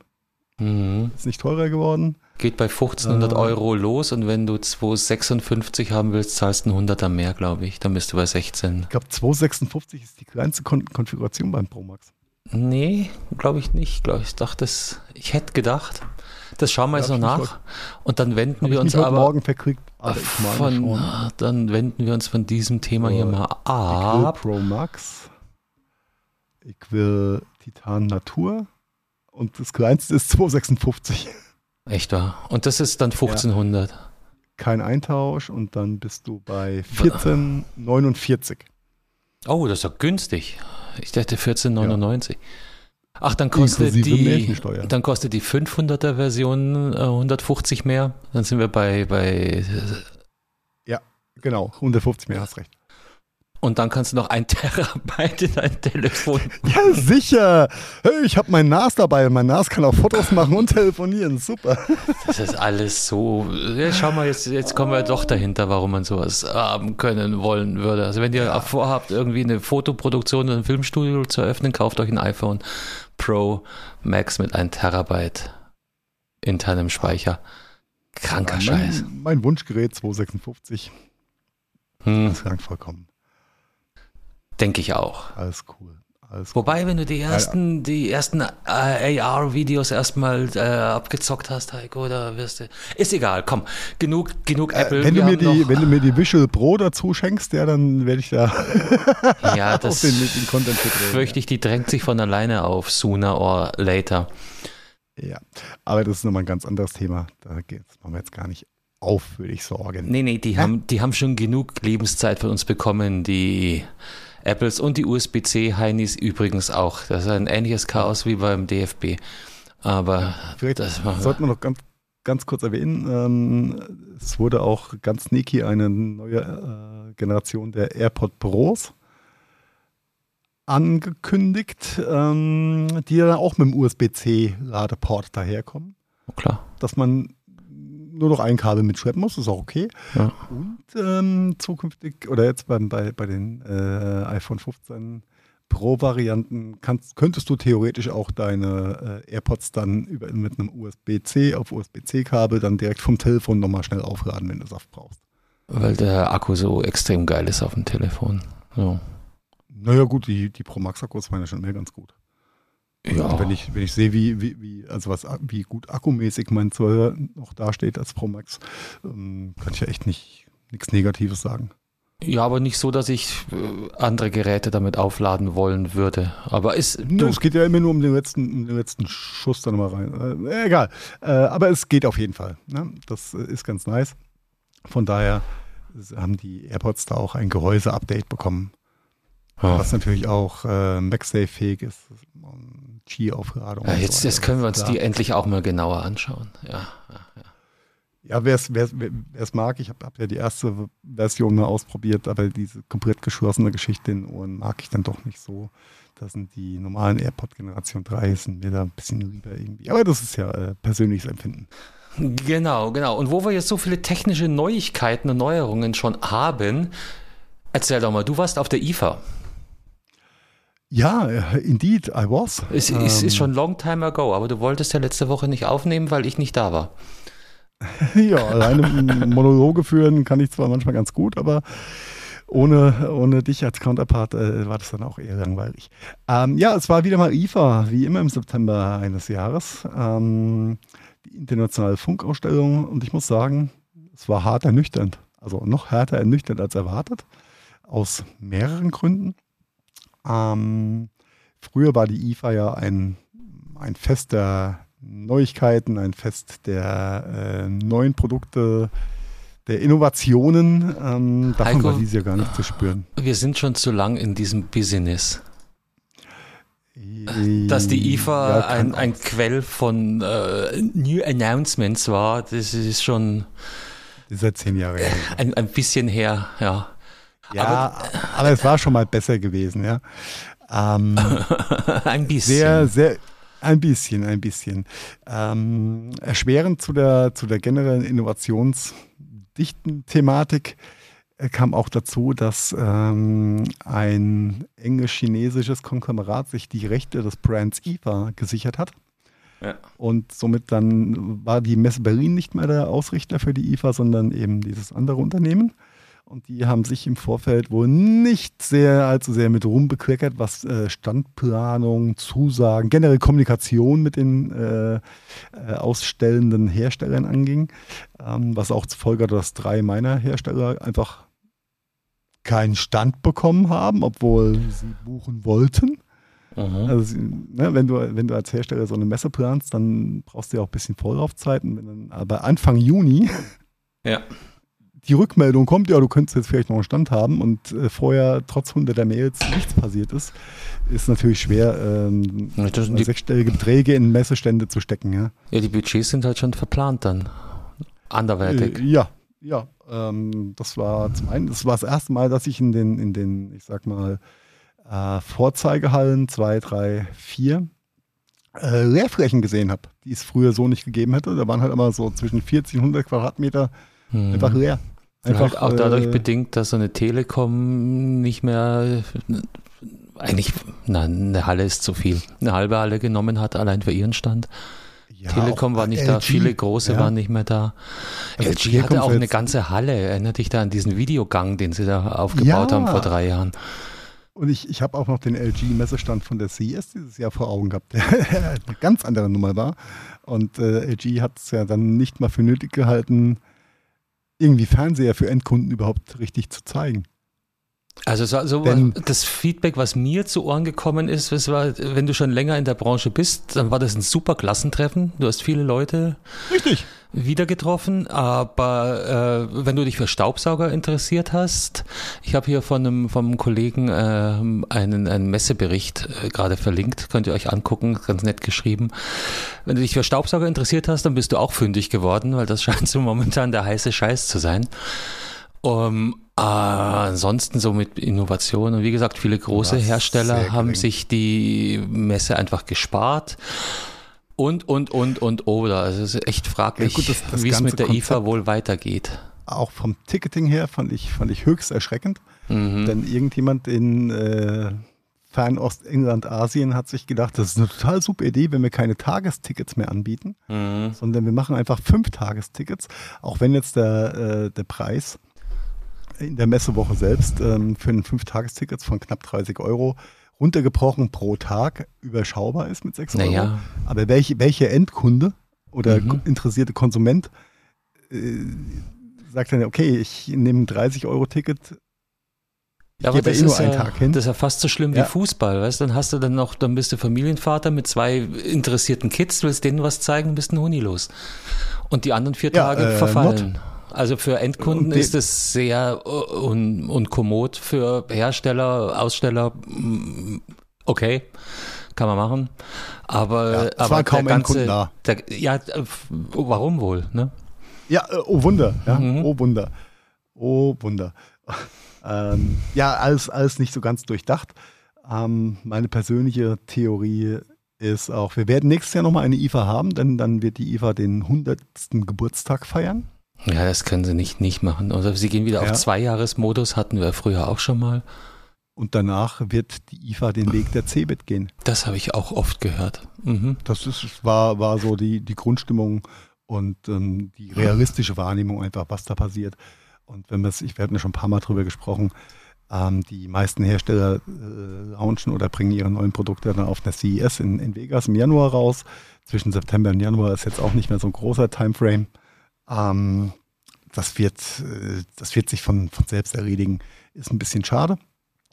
Mhm. Ist nicht teurer geworden. Geht bei 1500 äh, Euro los und wenn du 256 haben willst, zahlst du einen 100er mehr, glaube ich. Dann bist du bei 16. Ich glaube, 256 ist die kleinste Kon Konfiguration beim Pro Max. Nee, glaube ich nicht. Glaub ich dachte, ich hätte gedacht. Das schauen wir jetzt noch nach. Und dann wenden wir uns aber. morgen verkriegt. Aber von, dann wenden wir uns von diesem Thema hier mal ab. Ich will Pro Max. Ich will Titan Natur. Und das kleinste ist 256. Echt wahr? Und das ist dann 1500. Ja. Kein Eintausch und dann bist du bei 14,49. Oh, das ist doch günstig. Ich dachte 14,99. Ja. Ach, dann kostet die, dann kostet die 500er Version äh, 150 mehr. Dann sind wir bei, bei. Ja, genau, 150 mehr, hast recht. Und dann kannst du noch ein Terabyte in dein Telefon. Ja, sicher. Hey, ich habe mein NAS dabei. Mein NAS kann auch Fotos machen und telefonieren. Super. Das ist alles so. Ja, schau mal, jetzt, jetzt kommen wir doch dahinter, warum man sowas haben können wollen würde. Also wenn ihr vorhabt, irgendwie eine Fotoproduktion oder ein Filmstudio zu eröffnen, kauft euch ein iPhone Pro Max mit einem Terabyte internem Speicher. Kranker ja, mein, Scheiß. Mein Wunschgerät 256. Hm. Das krank vollkommen. Denke ich auch. Alles cool. Wobei, wenn du die ersten, ja. die ersten äh, AR-Videos erstmal äh, abgezockt hast, Heiko, da wirst du. Ist egal, komm. Genug, genug äh, Apple. Wenn du, mir die, wenn du mir die Visual Pro dazu schenkst, ja, dann werde ich da ja, das den, den Content verdrehen. Fürchte ich, die drängt sich von alleine auf, sooner or later. Ja, aber das ist nochmal ein ganz anderes Thema. Da geht's, machen wir jetzt gar nicht auf, würde ich sagen. Nee, nee, die, haben, die haben schon genug Lebenszeit von uns bekommen, die Apples und die USB-C-Heinis übrigens auch. Das ist ein ähnliches Chaos wie beim DFB. Aber Vielleicht das war, sollte man noch ganz ganz kurz erwähnen. Ähm, es wurde auch ganz sneaky eine neue äh, Generation der AirPod Pros angekündigt, ähm, die dann auch mit dem USB-C-Ladeport daherkommen. Oh, klar. Dass man nur noch ein Kabel mitschleppen muss, ist auch okay. Ja. Und ähm, zukünftig, oder jetzt bei, bei, bei den äh, iPhone 15 Pro-Varianten könntest du theoretisch auch deine äh, AirPods dann über, mit einem USB-C auf USB-C-Kabel dann direkt vom Telefon nochmal schnell aufladen, wenn du Saft brauchst. Weil der Akku so extrem geil ist auf dem Telefon. So. Naja, gut, die, die Pro Max-Akkus waren ja schon mehr ganz gut. Ja. Wenn ich, wenn ich sehe, wie, wie, wie, also was, wie gut akkumäßig mein 12 noch dasteht als Pro Max, ähm, kann ich ja echt nicht nichts Negatives sagen. Ja, aber nicht so, dass ich äh, andere Geräte damit aufladen wollen würde. Aber es. Du, es geht ja immer nur um den letzten, um den letzten Schuss dann mal rein. Äh, egal. Äh, aber es geht auf jeden Fall. Ne? Das äh, ist ganz nice. Von daher haben die AirPods da auch ein Gehäuse-Update bekommen. Oh. Was natürlich auch äh, MagSafe-fähig ist. Qi-Aufladung. Ja, jetzt, so jetzt können wir uns die endlich auch mal genauer anschauen. Ja, ja, ja. Ja, wer es mag, ich habe hab ja die erste Version mal ausprobiert, aber diese komplett geschlossene Geschichte in Ohren mag ich dann doch nicht so. Das sind die normalen AirPod Generation 3, sind mir da ein bisschen lieber irgendwie. Aber das ist ja äh, persönliches Empfinden. Genau, genau. Und wo wir jetzt so viele technische Neuigkeiten und Neuerungen schon haben, erzähl doch mal, du warst auf der IFA. Ja, indeed, I was. Es ähm, ist, ist schon long time ago, aber du wolltest ja letzte Woche nicht aufnehmen, weil ich nicht da war. ja, alleine Monologe führen kann ich zwar manchmal ganz gut, aber ohne, ohne dich als Counterpart äh, war das dann auch eher langweilig. Ähm, ja, es war wieder mal IFA, wie immer im September eines Jahres. Ähm, die internationale Funkausstellung und ich muss sagen, es war hart ernüchternd. Also noch härter ernüchternd als erwartet. Aus mehreren Gründen. Ähm, früher war die IFA ja ein, ein Fest der Neuigkeiten, ein Fest der äh, neuen Produkte, der Innovationen. Ähm, davon Heiko, war dieses Jahr gar nicht zu spüren. Wir sind schon zu lang in diesem Business. Dass die IFA ja, ein, ein Quell von äh, New Announcements war, das ist schon. Das ist seit zehn Jahren her. Ein, ein bisschen her, ja. Ja, aber, aber, es war schon mal besser gewesen, ja. Ähm, ein bisschen. Sehr, sehr, ein bisschen, ein bisschen. Ähm, erschwerend zu der, zu der generellen innovationsdichten Thematik äh, kam auch dazu, dass ähm, ein englisch-chinesisches Konglomerat sich die Rechte des Brands IFA gesichert hat. Ja. Und somit dann war die Messe Berlin nicht mehr der Ausrichter für die IFA, sondern eben dieses andere Unternehmen. Und die haben sich im Vorfeld wohl nicht sehr allzu sehr mit rumbekleckert, was äh, Standplanung, Zusagen, generell Kommunikation mit den äh, äh, ausstellenden Herstellern anging. Ähm, was auch zur Folge hat, dass drei meiner Hersteller einfach keinen Stand bekommen haben, obwohl sie buchen wollten. Aha. Also, ne, wenn, du, wenn du als Hersteller so eine Messe planst, dann brauchst du ja auch ein bisschen Vorlaufzeiten. Wenn dann, aber Anfang Juni ja die Rückmeldung kommt, ja, du könntest jetzt vielleicht noch einen Stand haben und äh, vorher trotz hunderter Mails nichts passiert ist, ist natürlich schwer, ähm, sechsstellige Beträge in Messestände zu stecken. Ja, ja die Budgets sind halt schon verplant dann. Anderweitig. Äh, ja, ja. Ähm, das war zum einen, das war das erste Mal, dass ich in den, in den, ich sag mal, äh, Vorzeigehallen 2, 3, 4 äh, Leerflächen gesehen habe, die es früher so nicht gegeben hätte. Da waren halt immer so zwischen 40 und 100 Quadratmeter hm. einfach leer. Einfach halt auch dadurch äh, bedingt, dass so eine Telekom nicht mehr eigentlich, nein, eine Halle ist zu viel. Eine halbe Halle genommen hat, allein für ihren Stand. Ja, Telekom war nicht LG, da, viele große ja. waren nicht mehr da. Also LG hatte auch eine ganze Halle. Erinnert dich da an diesen Videogang, den sie da aufgebaut ja. haben vor drei Jahren? Und ich, ich habe auch noch den LG-Messestand von der CES dieses Jahr vor Augen gehabt, der eine ganz andere Nummer war. Und äh, LG hat es ja dann nicht mal für nötig gehalten, irgendwie Fernseher für Endkunden überhaupt richtig zu zeigen. Also so, so Denn- das Feedback, was mir zu Ohren gekommen ist, es war, wenn du schon länger in der Branche bist, dann war das ein super Klassentreffen. Du hast viele Leute Richtig. wieder getroffen, aber äh, wenn du dich für Staubsauger interessiert hast, ich habe hier von einem vom Kollegen äh, einen, einen Messebericht äh, gerade verlinkt, könnt ihr euch angucken, ganz nett geschrieben. Wenn du dich für Staubsauger interessiert hast, dann bist du auch fündig geworden, weil das scheint so momentan der heiße Scheiß zu sein. Um, äh, ansonsten so mit Innovation und wie gesagt, viele große Was Hersteller haben sich die Messe einfach gespart. Und, und, und, und, oder. Also es ist echt fraglich, Ja, gut, das- das wie es mit der IFA Konzept- wohl weitergeht. Auch vom Ticketing her fand ich, fand ich höchst erschreckend. Mhm. Denn irgendjemand in äh, Fernost, England, Asien hat sich gedacht, das ist eine total super Idee, wenn wir keine Tagestickets mehr anbieten, Mhm. sondern wir machen einfach fünf Tagestickets, auch wenn jetzt der, äh, der Preis in der Messewoche selbst ähm, für ein Fünf-Tagestickets von knapp 30 Euro runtergebrochen pro Tag überschaubar ist mit 6 Euro. Naja. Aber welche, welcher Endkunde oder Mhm. interessierte Konsument äh, sagt dann, okay, ich nehme ein 30-Euro-Ticket, ich Ja, aber das eh ist, ja, Tag hin. das ist ja fast so schlimm Ja. wie Fußball, weißt du? Dann hast du dann noch, dann bist du Familienvater mit zwei interessierten Kids, willst denen was zeigen, bist ein Huni los. Und die anderen vier Ja, Tage äh, verfallen. Also für Endkunden Und ist es sehr äh, un, unkommod, für Hersteller, Aussteller, mm, okay, kann man machen. Aber, Ja, aber kaum der ganze, da. Der, ja, warum wohl? Ne? Ja, äh, oh Wunder, ja, Mhm. oh Wunder, oh Wunder. ähm, ja, alles, alles nicht so ganz durchdacht. Ähm, meine persönliche Theorie ist auch, wir werden nächstes Jahr nochmal eine IFA haben, denn dann wird die IFA den 100. Geburtstag feiern. Ja, das können sie nicht, nicht machen. Oder sie gehen wieder Ja. auf Zweijahresmodus, hatten wir früher auch schon mal. Und danach wird die IFA den Weg der CeBIT gehen. Das habe ich auch oft gehört. Mhm. Das ist, war, war so die, die Grundstimmung und ähm, die realistische Wahrnehmung einfach, was da passiert. Und wenn wir es, ich hatten ja schon ein paar Mal drüber gesprochen, ähm, die meisten Hersteller äh, launchen oder bringen ihre neuen Produkte dann auf der CES in, in Vegas im Januar raus. Zwischen September und Januar ist jetzt auch nicht mehr so ein großer Timeframe. Ähm, das, wird, äh, das wird sich von, von selbst erledigen. Ist ein bisschen schade.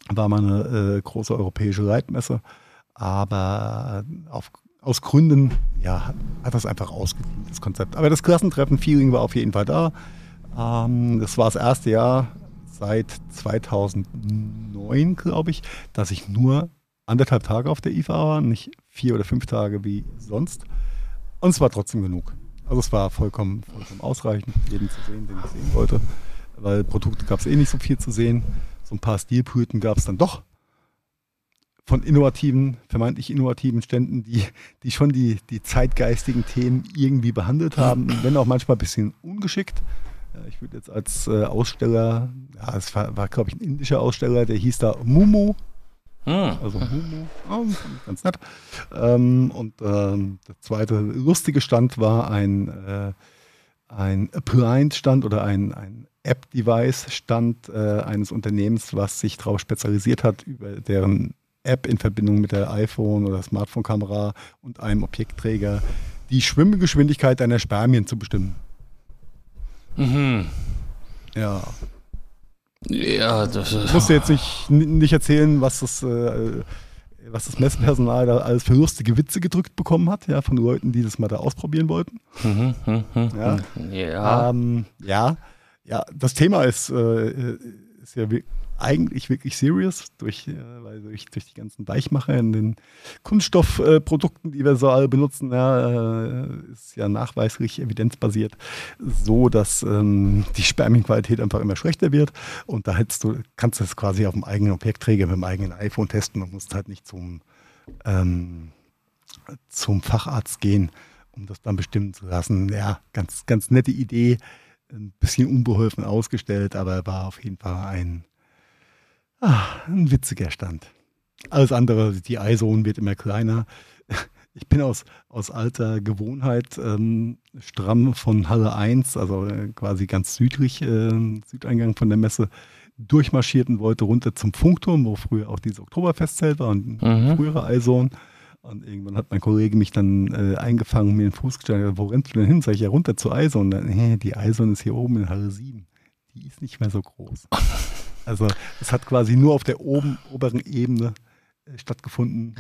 War mal eine äh, große europäische Leitmesse. Aber auf, aus Gründen ja, hat, hat das einfach ausgedient, das Konzept. Aber das Klassentreffen-Feeling war auf jeden Fall da. Ähm, das war das erste Jahr seit 2009, glaube ich, dass ich nur anderthalb Tage auf der IFA war, nicht vier oder fünf Tage wie sonst. Und es war trotzdem genug. Also es war vollkommen, vollkommen ausreichend, jeden zu sehen, den ich sehen wollte. Weil Produkte gab es eh nicht so viel zu sehen. So ein paar Stilbrüten gab es dann doch von innovativen, vermeintlich innovativen Ständen, die, die schon die, die zeitgeistigen Themen irgendwie behandelt haben, wenn auch manchmal ein bisschen ungeschickt. Ich würde jetzt als äh, Aussteller, ja, es war, war glaube ich, ein indischer Aussteller, der hieß da Mumu, Hm. also ich ganz nett. Ähm, und ähm, der zweite lustige Stand war ein, äh, ein Appliance-Stand oder ein, ein App-Device-Stand äh, eines Unternehmens, was sich darauf spezialisiert hat, über deren App in Verbindung mit der iPhone- oder Smartphone-Kamera und einem Objektträger die Schwimmgeschwindigkeit deiner Spermien zu bestimmen. Mhm. Ja. Ja, das Ich ist. musste jetzt nicht, nicht erzählen, was das, äh, was das Messpersonal da alles für lustige Witze gedrückt bekommen hat, ja, von Leuten, die das mal da ausprobieren wollten. Mhm, mhm, mhm. Ja. ja. Ähm, ja, ja, das Thema ist, äh, ist ja eigentlich wirklich serious, durch, äh, weil durch, durch die ganzen Weichmacher in den Kunststoffprodukten, die wir so alle benutzen, ja, äh, ist ja nachweislich evidenzbasiert so, dass ähm, die Spermienqualität einfach immer schlechter wird. Und da hättest du, kannst du es quasi auf dem eigenen Objektträger mit dem eigenen iPhone testen und musst halt nicht zum, ähm, zum Facharzt gehen, um das dann bestimmen zu lassen. Ja, ganz, ganz nette Idee. Ein bisschen unbeholfen ausgestellt, aber war auf jeden Fall ein, ah, ein witziger Stand. Alles andere, die iZone wird immer kleiner. Ich bin aus, aus alter Gewohnheit ähm, stramm von Halle 1, also äh, quasi ganz südlich, äh, Südeingang von der Messe, durchmarschiert und wollte runter zum Funkturm, wo früher auch dieses Oktoberfestzelt war und Mhm. frühere iZone. Und irgendwann hat mein Kollege mich dann äh, eingefangen, mir den Fuß gestellt, wo rennst du denn hin? Sag ich, ja runter zur iZone. Dann, hey, die iZone ist hier oben in Halle 7. Die ist nicht mehr so groß. Also es hat quasi nur auf der oben, oberen Ebene äh, stattgefunden.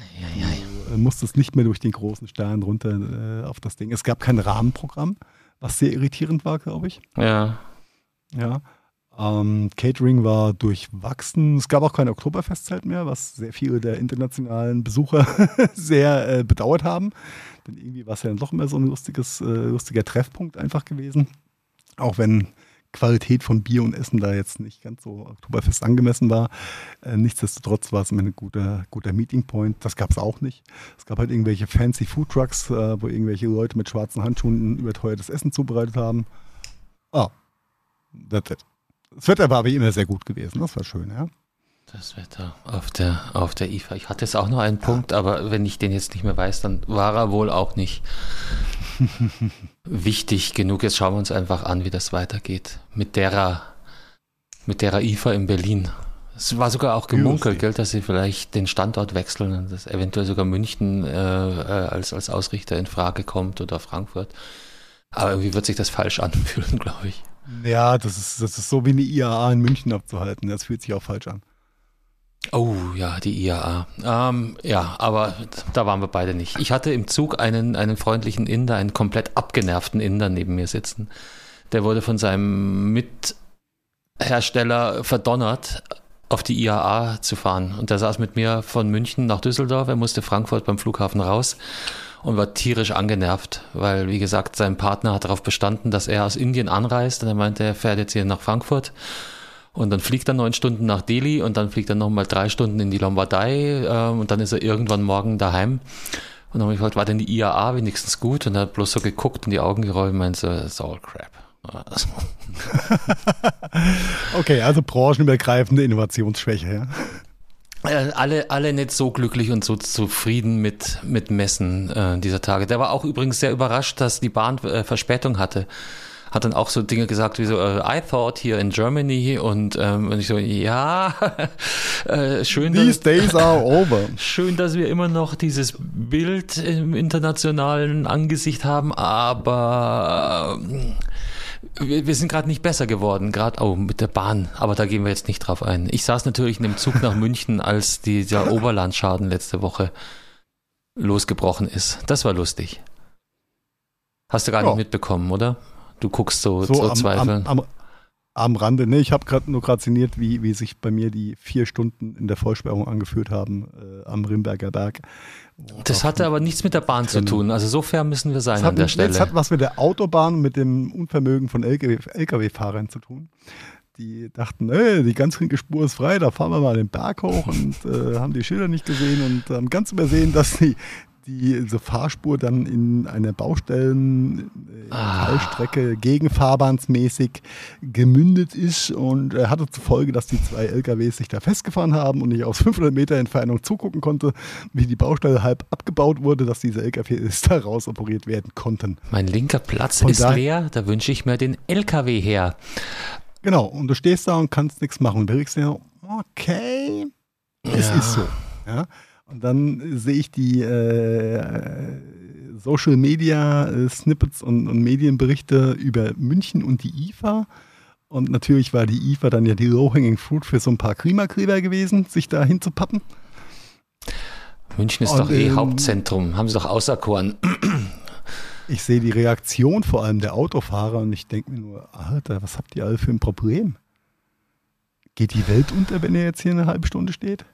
Du äh, musstest nicht mehr durch den großen Stern runter äh, auf das Ding. Es gab kein Rahmenprogramm, was sehr irritierend war, glaube ich. Ja. Ja. Ähm, Catering war durchwachsen. Es gab auch kein Oktoberfestzelt mehr, was sehr viele der internationalen Besucher sehr äh, bedauert haben. Denn irgendwie war es ja dann doch immer so ein lustiges, äh, lustiger Treffpunkt einfach gewesen. Auch wenn Qualität von Bier und Essen da jetzt nicht ganz so Oktoberfest angemessen war. Äh, nichtsdestotrotz war es immer ein guter, guter Meeting Point. Das gab es auch nicht. Es gab halt irgendwelche fancy Food Trucks, äh, wo irgendwelche Leute mit schwarzen Handschuhen überteuertes Essen zubereitet haben. Ah, that's it. Das Wetter war wie immer sehr gut gewesen. Das war schön, ja. Das Wetter auf der, auf der IFA. Ich hatte jetzt auch noch einen ja. Punkt, aber wenn ich den jetzt nicht mehr weiß, dann war er wohl auch nicht wichtig genug. Jetzt schauen wir uns einfach an, wie das weitergeht. Mit derer, mit derer IFA in Berlin. Es war sogar auch gemunkelt, gell, dass sie vielleicht den Standort wechseln und dass eventuell sogar München äh, äh, als, als Ausrichter in Frage kommt oder Frankfurt. Aber irgendwie wird sich das falsch anfühlen, glaube ich. Ja, das ist, das ist so wie eine IAA in München abzuhalten. Das fühlt sich auch falsch an. Oh ja, die IAA. Ähm, ja, aber da waren wir beide nicht. Ich hatte im Zug einen, einen freundlichen Inder, einen komplett abgenervten Inder neben mir sitzen. Der wurde von seinem Mithersteller verdonnert, auf die IAA zu fahren. Und der saß mit mir von München nach Düsseldorf. Er musste Frankfurt beim Flughafen raus und war tierisch angenervt, weil, wie gesagt, sein Partner hat darauf bestanden, dass er aus Indien anreist und er meinte, er fährt jetzt hier nach Frankfurt und dann fliegt er neun Stunden nach Delhi und dann fliegt er nochmal drei Stunden in die Lombardei äh, und dann ist er irgendwann morgen daheim. Und dann habe ich gefragt, war denn die IAA wenigstens gut? Und er hat bloß so geguckt und die Augen gerollt und meinte so, it's all crap. Also. okay, also branchenübergreifende Innovationsschwäche, ja. Äh, alle, alle nicht so glücklich und so zufrieden mit, mit Messen äh, dieser Tage. Der war auch übrigens sehr überrascht, dass die Bahn äh, Verspätung hatte. Hat dann auch so Dinge gesagt wie so, uh, I thought here in Germany und, ähm, und ich so, ja, äh, schön. These dass, days are over. Schön, dass wir immer noch dieses Bild im internationalen Angesicht haben, aber äh, wir, wir sind gerade nicht besser geworden, gerade auch oh, mit der Bahn, aber da gehen wir jetzt nicht drauf ein. Ich saß natürlich in dem Zug nach München, als dieser Oberlandschaden letzte Woche losgebrochen ist. Das war lustig. Hast du gar ja. nicht mitbekommen, oder? Du guckst so, so, so zweifeln. Am, am, am Rande, ne, ich habe gerade nur gerade sinniert, wie, wie sich bei mir die vier Stunden in der Vollsperrung angeführt haben äh, am Rimberger Berg. Das hatte aber nichts mit der Bahn zu tun. Also so fair müssen wir sein an der Stelle. Das hat was mit der Autobahn, mit dem Unvermögen von LKW-Fahrern zu tun. Die dachten, ey, die ganz linke Spur ist frei, da fahren wir mal den Berg hoch und äh, haben die Schilder nicht gesehen und haben ganz übersehen, dass die, die so Fahrspur dann in einer Baustellen äh, ah. gegenfahrbahnsmäßig gemündet ist und äh, hatte zur Folge, dass die zwei LKWs sich da festgefahren haben und ich aus 500 Meter Entfernung zugucken konnte, wie die Baustelle halb abgebaut wurde, dass diese LKWs da raus operiert werden konnten. Mein linker Platz Von ist leer, da wünsche ich mir den LKW her. Genau, und du stehst da und kannst nichts machen. Du denkst dir, okay, es ja. ist so. Ja. Und dann sehe ich die äh, Social Media äh, Snippets und, und, Medienberichte über München und die IFA. Und natürlich war die IFA dann ja die Low-Hanging Fruit für so ein paar Klimakleber gewesen, sich da hinzupappen. München ist und, doch eh ähm, Hauptzentrum, haben sie doch auserkoren. Ich sehe die Reaktion vor allem der Autofahrer und ich denke mir nur, Alter, was habt ihr alle für ein Problem? Geht die Welt unter, wenn ihr jetzt hier eine halbe Stunde steht?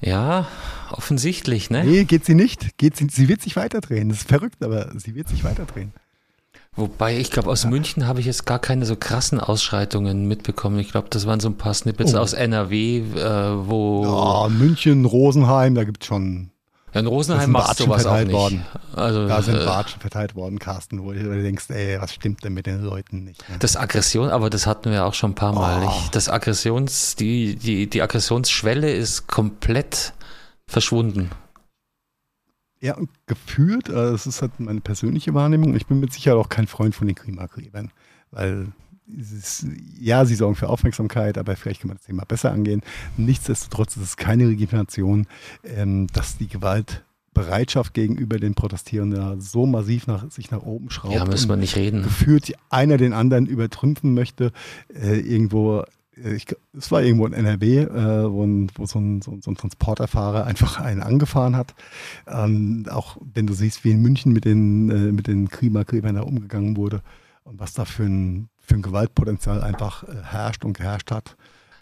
Ja, offensichtlich, ne? Nee, geht sie nicht. Geht sie, sie wird sich weiterdrehen. Das ist verrückt, aber sie wird sich weiterdrehen. Wobei, ich glaube, aus ja. München habe ich jetzt gar keine so krassen Ausschreitungen mitbekommen. Ich glaube, das waren so ein paar Snippets oh. aus NRW, äh, wo. Ja, München, Rosenheim, da gibt es schon in Rosenheim macht sowas auch nicht. Worden. Also, da sind äh, Watschen verteilt worden, Carsten, wo du denkst, ey, was stimmt denn mit den Leuten nicht? Ne? Das Aggression, aber das hatten wir auch schon ein paar Mal. Oh. Das Aggressions, die, die, die Aggressionsschwelle ist komplett verschwunden. Ja, und gefühlt, also das ist halt meine persönliche Wahrnehmung, ich bin mit Sicherheit auch kein Freund von den Klimakrebern, weil ist, ja, sie sorgen für Aufmerksamkeit, aber vielleicht kann man das Thema besser angehen. Nichtsdestotrotz ist es keine Legitimation, ähm, dass die Gewaltbereitschaft gegenüber den Protestierenden so massiv nach, sich nach oben schraubt. Ja, müssen wir nicht reden. Gefühlt einer den anderen übertrümpfen möchte, äh, irgendwo es war irgendwo in NRW, äh, wo, ein, wo so, ein, so, ein, Transporterfahrer einfach einen angefahren hat. Ähm, auch wenn du siehst, wie in München mit den, äh, mit den Klimakleber da umgegangen wurde und was da für ein, für ein Gewaltpotenzial einfach äh, herrscht und geherrscht hat.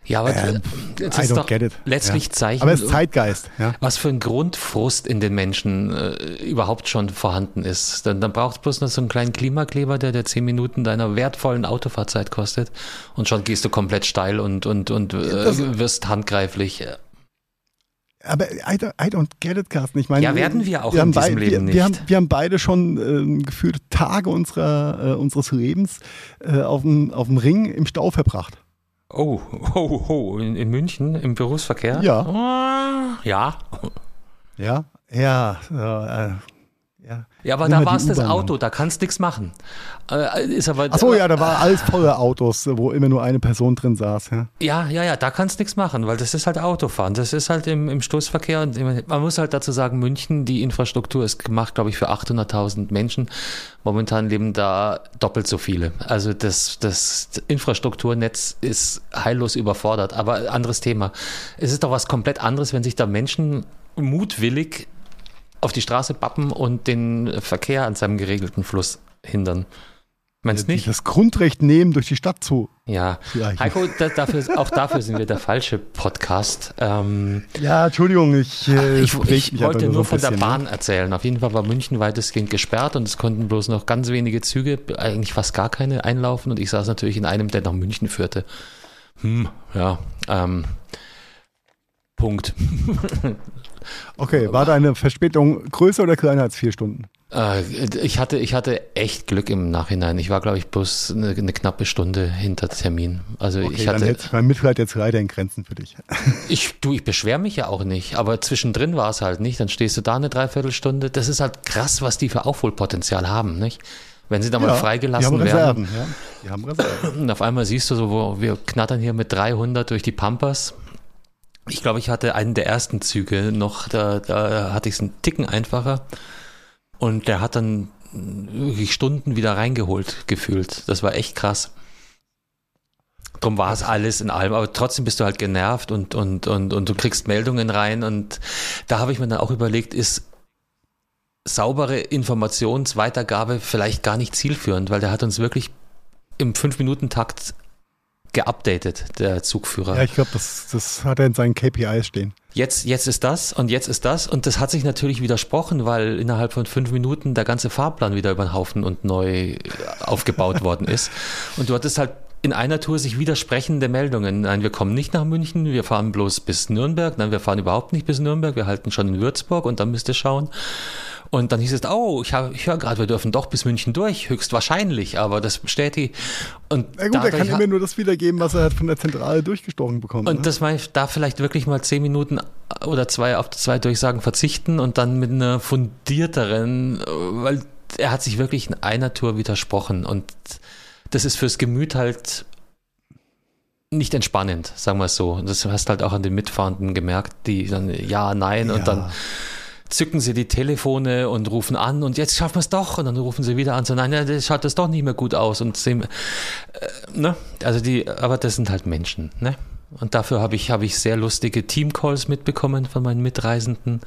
Ja, aber ähm, das ist doch letztlich ja. Zeichen. Aber es ist Zeitgeist. Ja. Was für ein Grundfrust in den Menschen äh, überhaupt schon vorhanden ist. Dann, dann braucht es bloß noch so einen kleinen Klimakleber, der der zehn Minuten deiner wertvollen Autofahrzeit kostet. Und schon gehst du komplett steil und, und, und äh, wirst handgreiflich. Aber I don't, I don't, get it, Carsten. Ich meine, ja, werden wir auch wir in diesem Leben wir, nicht. Wir haben, wir haben beide schon äh, gefühlt Tage unserer, äh, unseres Lebens äh, auf, dem, auf dem Ring im Stau verbracht. Oh, oh, oh, in, in München im Berufsverkehr? Ja. Ah, ja. Ja, ja, äh, ja, ja aber da war es das Auto, da kannst du nichts machen. Äh, ist aber, Ach so, ja, da war alles voller Autos, wo immer nur eine Person drin saß. Ja, ja, ja, ja da kannst du nichts machen, weil das ist halt Autofahren. Das ist halt im, im Stoßverkehr. Und man muss halt dazu sagen, München, die Infrastruktur ist gemacht, glaube ich, für 800.000 Menschen. Momentan leben da doppelt so viele. Also das, das Infrastrukturnetz ist heillos überfordert. Aber anderes Thema. Es ist doch was komplett anderes, wenn sich da Menschen mutwillig auf die Straße bappen und den Verkehr an seinem geregelten Fluss hindern. Meinst du nicht? Das Grundrecht nehmen, durch die Stadt zu. Ja, Heiko, da, dafür, auch dafür sind wir der falsche Podcast. Ähm, ja, Entschuldigung, ich, äh, ich, ich, wollte nur, so von bisschen, der ne? Bahn ne? erzählen. Auf jeden Fall war München weitestgehend gesperrt und es konnten bloß noch ganz wenige Züge, eigentlich fast gar keine, einlaufen und ich saß natürlich in einem, der nach München führte. Hm, ja, ähm, Punkt. Okay, war deine Verspätung größer oder kleiner als vier Stunden? Äh, ich, hatte, ich hatte echt Glück im Nachhinein. Ich war, glaube ich, bloß eine, eine, knappe Stunde hinter Termin. Also okay, ich hatte. Dann hätte mein Mitleid jetzt leider in Grenzen für dich. Ich, du, ich beschwere mich ja auch nicht, aber zwischendrin war es halt nicht. Dann stehst du da eine Dreiviertelstunde. Das ist halt krass, was die für Aufholpotenzial haben, nicht? Wenn sie da mal ja, freigelassen haben Reserven, werden. Ja. Die haben Reserven. Und auf einmal siehst du so, wo wir knattern hier mit 300 durch die Pampas ich glaube, ich hatte einen der ersten Züge noch, da, da hatte ich es einen Ticken einfacher. Und der hat dann wirklich Stunden wieder reingeholt gefühlt. Das war echt krass. Drum war es alles in allem, aber trotzdem bist du halt genervt und, und, und, und du kriegst Meldungen rein. Und da habe ich mir dann auch überlegt, ist saubere Informationsweitergabe vielleicht gar nicht zielführend, weil der hat uns wirklich im Fünf-Minuten-Takt geupdatet, der Zugführer. Ja, ich glaube, das, das hat er in seinen KPIs stehen. Jetzt, jetzt ist das und jetzt ist das. Und das hat sich natürlich widersprochen, weil innerhalb von fünf Minuten der ganze Fahrplan wieder über den Haufen und neu aufgebaut worden ist. Und du hattest halt in einer Tour sich widersprechende Meldungen. Nein, wir kommen nicht nach München, wir fahren bloß bis Nürnberg. Nein, wir fahren überhaupt nicht bis Nürnberg, wir halten schon in Würzburg und dann müsst ihr schauen. Und dann hieß es, oh, ich, ich höre gerade, wir dürfen doch bis München durch, höchstwahrscheinlich, aber das bestätigt. Und Na gut, er kann immer nur das wiedergeben, was er hat von der Zentrale durchgestochen bekommen. Und ne? das war da vielleicht wirklich mal zehn Minuten oder zwei auf zwei Durchsagen verzichten und dann mit einer fundierteren, weil er hat sich wirklich in einer Tour widersprochen und das ist fürs Gemüt halt nicht entspannend, sagen wir es so. Das hast halt auch an den Mitfahrenden gemerkt, die dann ja, nein ja. und dann zücken sie die Telefone und rufen an und jetzt schaffen wir es doch und dann rufen sie wieder an so nein, das schaut das doch nicht mehr gut aus und sie, äh, ne? Also die, aber das sind halt Menschen, ne? Und dafür habe ich habe ich sehr lustige Teamcalls mitbekommen von meinen Mitreisenden.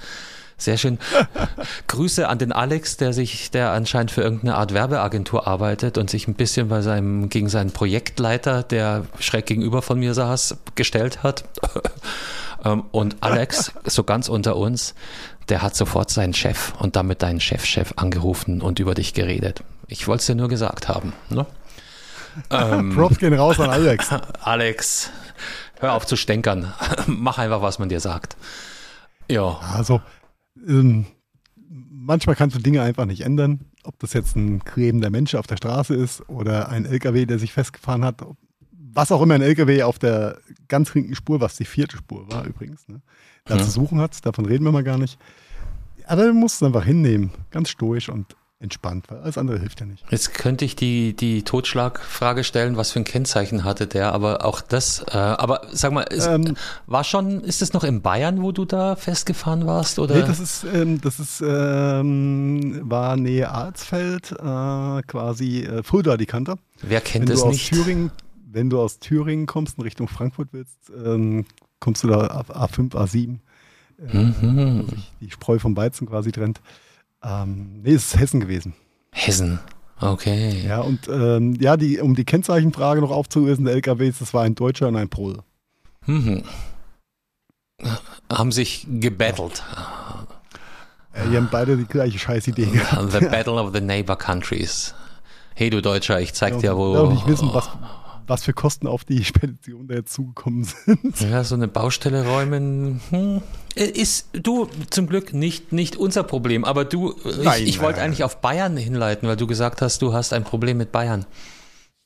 Sehr schön. Grüße an den Alex, der sich, der anscheinend für irgendeine Art Werbeagentur arbeitet und sich ein bisschen bei seinem, gegen seinen Projektleiter, der schräg gegenüber von mir saß, gestellt hat. Ähm, und Alex, so ganz unter uns, der hat sofort seinen Chef und damit deinen Chefchef angerufen und über dich geredet. Ich wollte es dir nur gesagt haben. Ne? ähm, Props gehen raus an Alex. Alex, hör auf zu stänkern. Mach einfach, was man dir sagt. Ja. Also, ähm, manchmal kannst du Dinge einfach nicht ändern. Ob das jetzt ein krebender Mensch auf der Straße ist oder ein LKW, der sich festgefahren hat. Was auch immer ein LKW auf der ganz linken Spur, was die vierte Spur war übrigens, ne, da ja. zu suchen hat. Davon reden wir mal gar nicht. Aber du musst es einfach hinnehmen, ganz stoisch und entspannt, weil alles andere hilft ja nicht. Jetzt könnte ich die, die Totschlagfrage stellen, was für ein Kennzeichen hatte der, aber auch das, äh, aber sag mal, ist, ähm, war schon, ist es noch in Bayern, wo du da festgefahren warst? Oder? Nee, das ist, ähm, das ist, ähm, war Nähe Arzfeld, äh, quasi äh, Fulda die Kante. Wer kennt es nicht? Thüringen, wenn du aus Thüringen kommst und Richtung Frankfurt willst, ähm, kommst du da auf A5, A7, äh, Mhm. wo sich die Spreu vom Weizen quasi trennt. Ähm, nee, es ist Hessen gewesen. Hessen. Okay. Ja, und ähm, ja, die, um die Kennzeichenfrage noch aufzulösen, der LKWs, das war ein Deutscher und ein Pole. Mhm. Haben sich gebettelt. Äh, die haben beide die gleiche Scheißidee gehabt. The Battle of the Neighbor Countries. Hey du Deutscher, ich zeig dir, wo. Ja, und nicht wissen, was, was für Kosten auf die Spedition da jetzt zugekommen sind. Ja, so eine Baustelle räumen. Hm. Ist du zum Glück nicht, nicht unser Problem, aber du, Nein, ich, ich wollte eigentlich auf Bayern hinleiten, weil du gesagt hast, du hast ein Problem mit Bayern.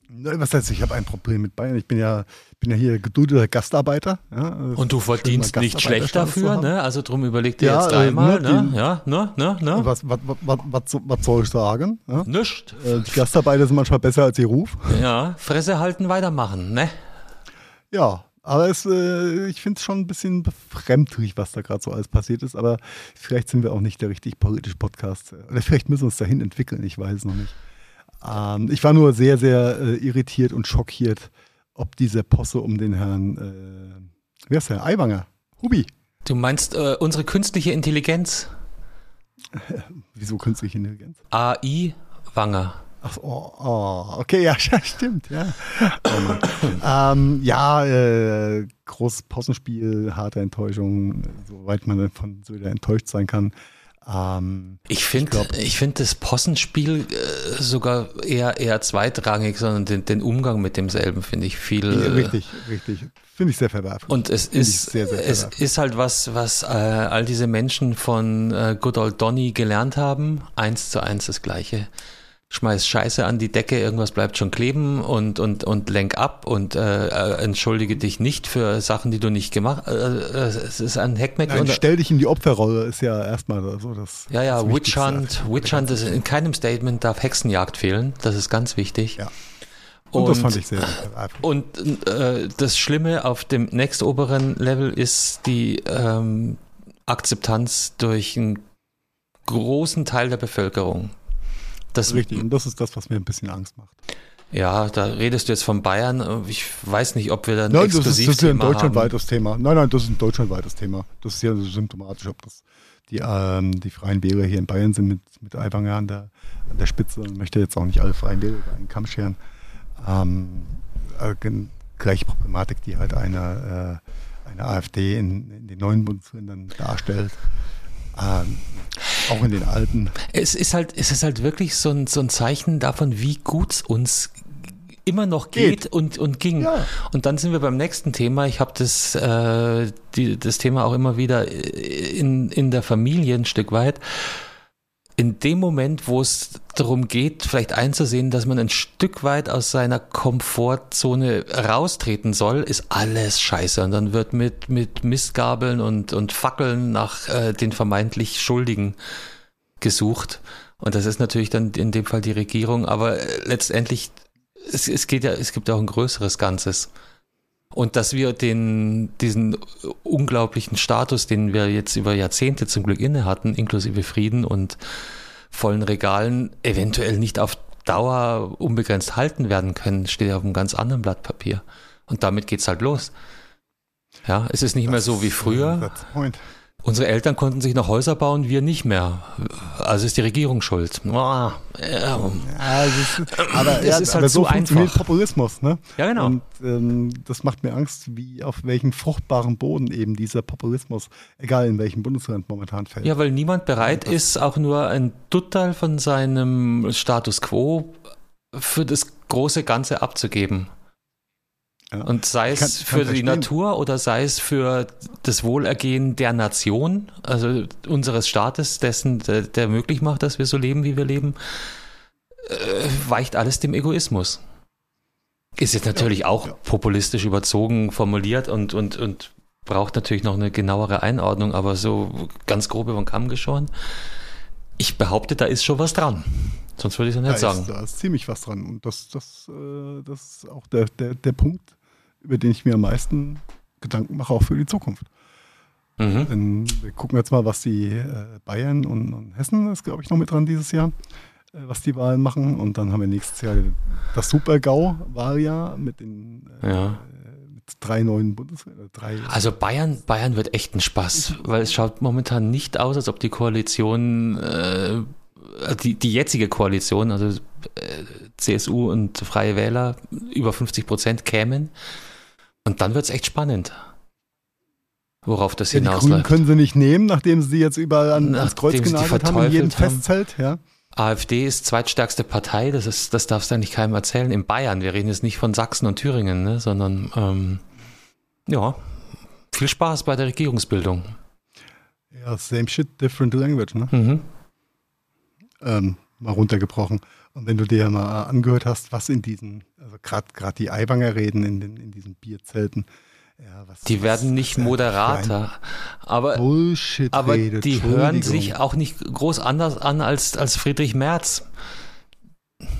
Was heißt, ich habe ein Problem mit Bayern. Ich bin ja, bin ja hier geduldeter Gastarbeiter. Ja, Und du verdienst nicht schlecht dafür, ne? Also drum überleg dir Ja, jetzt äh, dreimal, ne, ne? die- Ja, ne, ne, ne? Was, was, was, was, was soll ich sagen? Ja? Nischt. Äh, Die Gastarbeiter sind manchmal besser als ihr Ruf. Ja, Fresse halten, weitermachen, ne? Ja, aber es, äh, ich finde es schon ein bisschen befremdlich, was da gerade so alles passiert ist. Aber vielleicht sind wir auch nicht der richtig politische Podcast. Oder vielleicht müssen wir uns dahin entwickeln, ich weiß es noch nicht. Ähm, ich war nur sehr, sehr äh, irritiert und schockiert, ob diese Posse um den Herrn, äh, wie heißt der, Aiwanger, Hubi. Du meinst äh, unsere künstliche Intelligenz? Wieso künstliche Intelligenz? AI Wanger. Ach, oh, oh, okay, ja, stimmt, ja. Oh ähm, ja, äh, großes Possenspiel, harte Enttäuschung, soweit man davon so wieder enttäuscht sein kann. Ähm, Ich finde glaub- ich find das Possenspiel äh, sogar eher, eher zweitrangig, sondern den, den Umgang mit demselben finde ich viel. ja, richtig, richtig. Finde ich sehr verwerflich. Und es ich ist, sehr, sehr es ist halt was, was äh, all diese Menschen von äh, Good Old Donny gelernt haben. Eins zu eins das Gleiche. Schmeiß Scheiße an die Decke, irgendwas bleibt schon kleben und, und, und lenk ab und äh, äh, entschuldige dich nicht für Sachen, die du nicht gemacht hast. Äh, äh, es ist ein Heckmeck. Nein, und, stell dich in die Opferrolle, ist ja erstmal so das. ja, ja, das Witch. Hunt, Witch Hunt ist in keinem Statement darf Hexenjagd fehlen. Das ist ganz wichtig. Ja. Und, das fand ich sehr, sehr. Und äh, das Schlimme auf dem nächstoberen Level ist die ähm, Akzeptanz durch einen großen Teil der Bevölkerung. Das, Richtig, und das ist das, was mir ein bisschen Angst macht. Ja, da redest du jetzt von Bayern. Ich weiß nicht, ob wir da ein Nein, das ist, das ist ja ein deutschlandweites Thema. Nein, nein, das ist ein deutschlandweites Thema. Das ist ja so symptomatisch, ob das die, ähm, die Freien Wähler hier in Bayern sind mit, mit Aiwanger an der, an der Spitze. Ich möchte jetzt auch nicht alle Freien Wähler über einen Kamm scheren. Ähm, äh, gleiche Problematik, die halt eine, äh, eine AfD in, in den neuen Bundesländern darstellt. Ähm, auch in den alten. Es ist halt, es ist halt wirklich so ein, so ein Zeichen davon, wie gut es uns immer noch geht, Geht. und, und ging. Ja. Und dann sind wir beim nächsten Thema. Ich habe das, äh, die, das Thema auch immer wieder in, in der Familie ein Stück weit. In dem Moment, wo es darum geht, vielleicht einzusehen, dass man ein Stück weit aus seiner Komfortzone raustreten soll, ist alles scheiße. Und dann wird mit, mit Mistgabeln und, und Fackeln nach äh, den vermeintlich Schuldigen gesucht. Und das ist natürlich dann in dem Fall die Regierung, aber äh, letztendlich, es, es geht ja, es gibt ja auch ein größeres Ganzes. Und dass wir den, diesen unglaublichen Status, den wir jetzt über Jahrzehnte zum Glück inne hatten, inklusive Frieden und vollen Regalen, eventuell nicht auf Dauer unbegrenzt halten werden können, steht auf einem ganz anderen Blatt Papier. Und damit geht's halt los. Ja, es ist nicht mehr so wie früher. Point. Unsere Eltern konnten sich noch Häuser bauen, wir nicht mehr. Also ist die Regierung schuld. Ah, ja, Ja, ist, aber, Es ja, ist halt so zu einfach. Populismus, ne? Ja, genau. Und ähm, das macht mir Angst, wie auf welchen fruchtbaren Boden eben dieser Populismus, egal in welchem Bundesland momentan fällt. Ja, weil niemand bereit ist, auch nur ein Duttal von seinem Status quo für das große Ganze abzugeben. Ja. Und sei Ich kann- es ich für kann die verstehen. Natur oder sei es für das Wohlergehen der Nation, also unseres Staates, dessen, der, der möglich macht, dass wir so leben, wie wir leben, äh, weicht alles dem Egoismus. Ist jetzt natürlich Ja, auch ja. populistisch überzogen formuliert und, und, und braucht natürlich noch eine genauere Einordnung, aber so ganz grob über den Kamm geschoren. Ich behaupte, da ist schon was dran. Sonst würde ich es da, nicht ist, sagen. da ist ziemlich was dran. Und das, das, äh, das ist auch der, der, der Punkt, über den ich mir am meisten Gedanken mache, auch für die Zukunft. Mhm. Denn wir gucken jetzt mal, was die äh, Bayern und, und Hessen ist, glaube ich, noch mit dran dieses Jahr. äh, was die Wahlen machen. Und dann haben wir nächstes Jahr das Super-GAU-Wahljahr mit den äh, Ja. mit drei neuen Bundesländern. Also Bayern, Bayern wird echt ein Spaß, weil es schaut momentan nicht aus, als ob die Koalition, äh, die, die jetzige Koalition, also CSU und Freie Wähler, über 50 Prozent kämen. Und dann wird es echt spannend, worauf das ja, die Grünen hinausläuft. können sie nicht nehmen, nachdem sie jetzt überall an, ans Kreuz genagelt haben in jedem haben. Festzelt. Ja. AfD ist zweitstärkste Partei, das, ist, das darfst du eigentlich keinem erzählen. In Bayern, wir reden jetzt nicht von Sachsen und Thüringen, ne, sondern ähm, ja, viel Spaß bei der Regierungsbildung. ja, same shit, different language. Ne? Mhm. ähm, mal runtergebrochen. Und wenn du dir mal angehört hast, was in diesen, also gerade die Aiwanger reden in, den, in diesen Bierzelten, ja, was, Die was- werden nicht er moderater, aber, Bullshit aber redet. die hören sich auch nicht groß anders an als, als Friedrich Merz.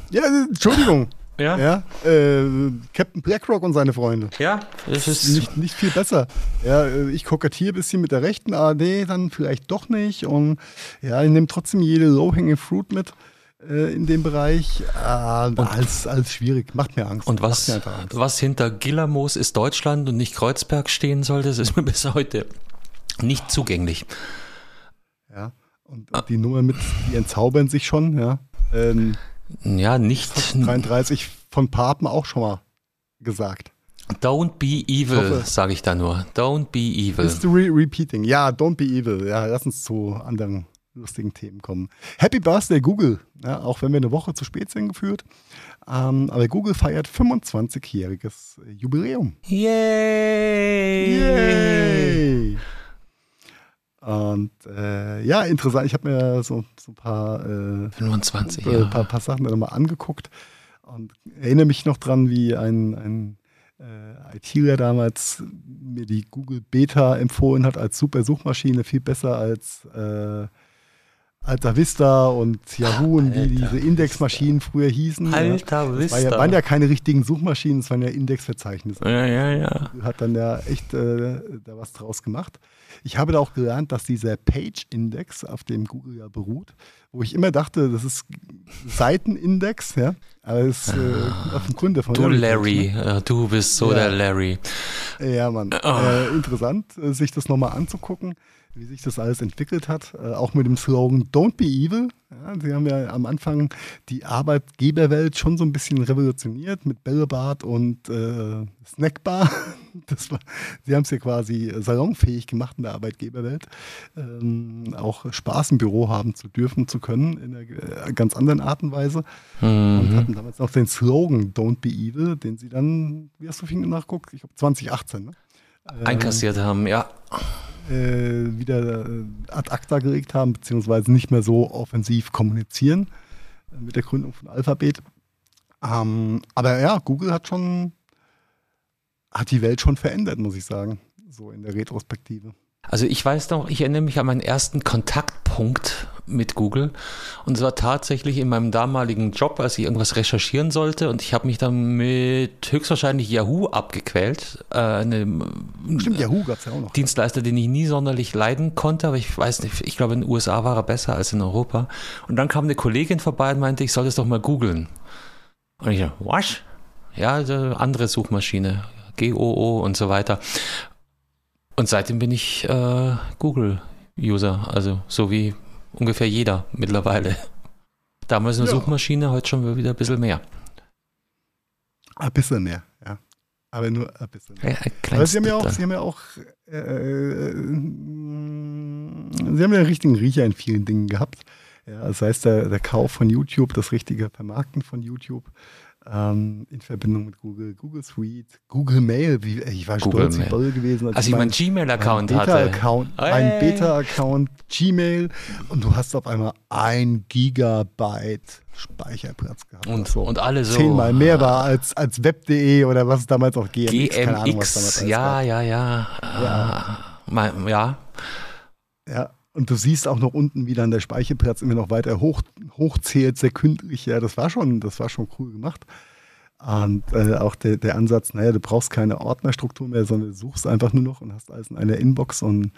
Ja, äh, Entschuldigung. Ja, ja, äh, Captain Blackrock und seine Freunde. ja das ist Nicht, nicht viel besser. Ja, äh, ich kokettiere ein bisschen mit der rechten ARD, dann vielleicht doch nicht. Und ja, ich nehme trotzdem jede Low-Hanging Fruit mit äh, in dem Bereich. Äh, als, als schwierig. Macht mir Angst. Und was, Angst. was hinter Gillermoos ist Deutschland und nicht Kreuzberg stehen soll, das ist mir bis heute nicht zugänglich. Ja. Und, und die Nummer mit, die entzaubern sich schon, ja. Ähm, Ja, nicht. 33 von Papen auch schon mal gesagt. Don't be evil, sage ich da nur. Don't be evil. History repeating. Ja, don't be evil. Ja, lass uns zu anderen lustigen Themen kommen. Happy Birthday Google. Ja, auch wenn wir eine Woche zu spät sind geführt. Ähm, aber Google feiert 25-jähriges Jubiläum. Yay! Yay! Und äh, ja, interessant. Ich habe mir so, so ein paar äh, 25, äh, ja. paar, paar Sachen dann mal angeguckt und erinnere mich noch dran, wie ein, ein äh, ITler damals mir die Google Beta empfohlen hat als super Suchmaschine, viel besser als äh, Alta Vista und Yahoo und wie diese Indexmaschinen früher hießen. Alta ja. Das war ja, Vista. waren ja keine richtigen Suchmaschinen, es waren ja Indexverzeichnisse Ja, ja, ja. hat dann ja echt äh, da was draus gemacht. Ich habe da auch gelernt, dass dieser Page-Index, auf dem Google ja beruht, wo ich immer dachte, das ist Seitenindex, ja, ist äh, auf dem Kunde von Du Larry. Larry, äh, du bist so Ja. der Larry. Ja, Mann. Äh, interessant, äh, sich das nochmal anzugucken, wie sich das alles entwickelt hat. Äh, auch mit dem Slogan Don't be evil. Ja, sie haben ja am Anfang die Arbeitgeberwelt schon so ein bisschen revolutioniert mit Bällebad und äh, Snackbar. Das war, sie haben es ja quasi salonfähig gemacht in der Arbeitgeberwelt. Ähm, auch Spaß im Büro haben zu dürfen, zu können, in einer äh, ganz anderen Art und Weise. Und Mhm. hatten damals noch den Slogan Don't be evil, den sie dann, wie hast du viel nachguckt? Ich glaube 2018, ne? Einkassiert haben, ja. Äh, wieder äh, ad acta gelegt haben, beziehungsweise nicht mehr so offensiv kommunizieren äh, mit der Gründung von Alphabet. Ähm, aber ja, Google hat schon, hat die Welt schon verändert, muss ich sagen, so in der Retrospektive. Also ich weiß noch, ich erinnere mich an meinen ersten Kontaktpunkt mit Google und es war tatsächlich in meinem damaligen Job, als ich irgendwas recherchieren sollte und ich habe mich dann mit höchstwahrscheinlich Yahoo abgequält, äh, eine Stimmt, Yahoo gab es ja auch noch. Dienstleister, den ich nie sonderlich leiden konnte, aber ich weiß nicht, ich glaube in den USA war er besser als in Europa. Und dann kam eine Kollegin vorbei und meinte, ich soll das doch mal googeln. Und ich dachte, was? Ja, andere Suchmaschine, GOO und so weiter. Und seitdem bin ich äh, Google-User, also so wie ungefähr jeder mittlerweile. Damals eine Ja. Suchmaschine, heute schon wieder ein bisschen mehr. Ein bisschen mehr, ja. Aber nur ein bisschen mehr. Ein, ein Aber sie haben ja auch, sie haben ja auch, äh, äh, sie haben ja einen richtigen Riecher in vielen Dingen gehabt. Ja, das heißt, der, der Kauf von YouTube, das richtige Vermarkten von YouTube ähm, in Verbindung mit Google, Google Suite, Google Mail. Wie, ich war Google stolz wie Mail. Boll gewesen, Als ich meinen Gmail-Account hatte. Beta-Account, ein Hey. Beta-Account, Gmail und du hast auf einmal ein Gigabyte Speicherplatz gehabt. Und, so und alle so. zehnmal mehr war als, als web.de oder was es damals auch GMX, keine Ahnung, was damals GMX, ja, ja, ja. Ja. Mein, ja. Ja, und du siehst auch noch unten, wie dann der Speicherplatz immer noch weiter hoch, hochzählt, sekündlich. Ja, das war schon, das war schon cool gemacht. Und äh, auch der, der Ansatz, naja, du brauchst keine Ordnerstruktur mehr, sondern du suchst einfach nur noch und hast alles in einer Inbox und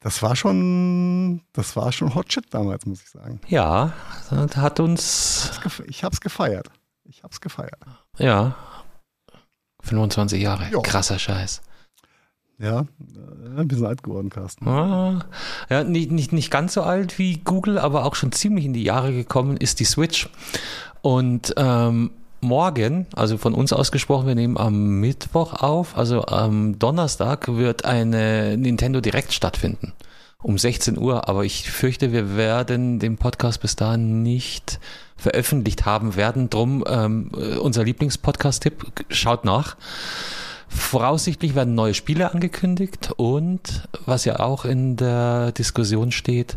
das war schon, das war schon Hot Shit damals, muss ich sagen. Ja, das hat uns. Ich hab's gefeiert. Ich hab's gefeiert. Ja. 25 Jahre. Jo. Krasser Scheiß. Ja, äh, ein bisschen alt geworden, Carsten. Ah, ja, nicht, nicht, nicht ganz so alt wie Google, aber auch schon ziemlich in die Jahre gekommen ist die Switch. Und ähm, morgen, also von uns ausgesprochen, wir nehmen am Mittwoch auf, also am Donnerstag wird eine Nintendo Direct stattfinden. Um 16 Uhr, aber ich fürchte, wir werden den Podcast bis dahin nicht veröffentlicht haben werden. Drum ähm, unser Lieblingspodcast-Tipp, schaut nach. Voraussichtlich werden neue Spiele angekündigt und was ja auch in der Diskussion steht,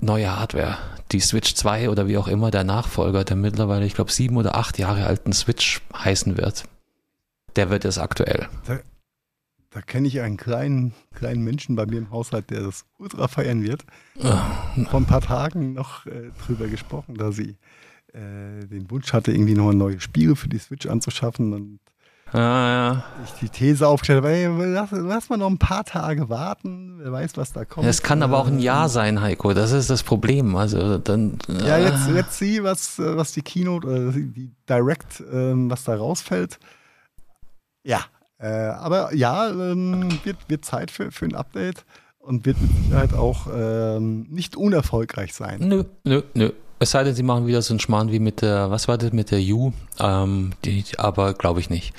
neue Hardware. Die Switch 2 oder wie auch immer der Nachfolger, der mittlerweile, ich glaube, sieben oder acht Jahre alten Switch heißen wird. Der wird es aktuell. Da, da kenne ich einen kleinen, kleinen Menschen bei mir im Haushalt, der das ultra feiern wird. Oh. Vor ein paar Tagen noch äh, drüber gesprochen, da sie äh, den Wunsch hatte, irgendwie noch neue Spiele für die Switch anzuschaffen und Ah, ja. Ich die These aufgestellt habe, ey, lass, lass mal noch ein paar Tage warten, wer weiß, was da kommt. Es kann aber auch ein Jahr sein, Heiko, das ist das Problem. Also dann. Ja, jetzt, jetzt sieh, was, was die Keynote oder die Direct, ähm, was da rausfällt. Ja, äh, aber ja, ähm, wird, wird Zeit für, für ein Update und wird mit Sicherheit auch ähm, nicht unerfolgreich sein. Nö, nö, nö. Es sei denn, sie machen wieder so einen Schmarrn wie mit der, was war das, mit der U, ähm, die, aber glaube ich nicht.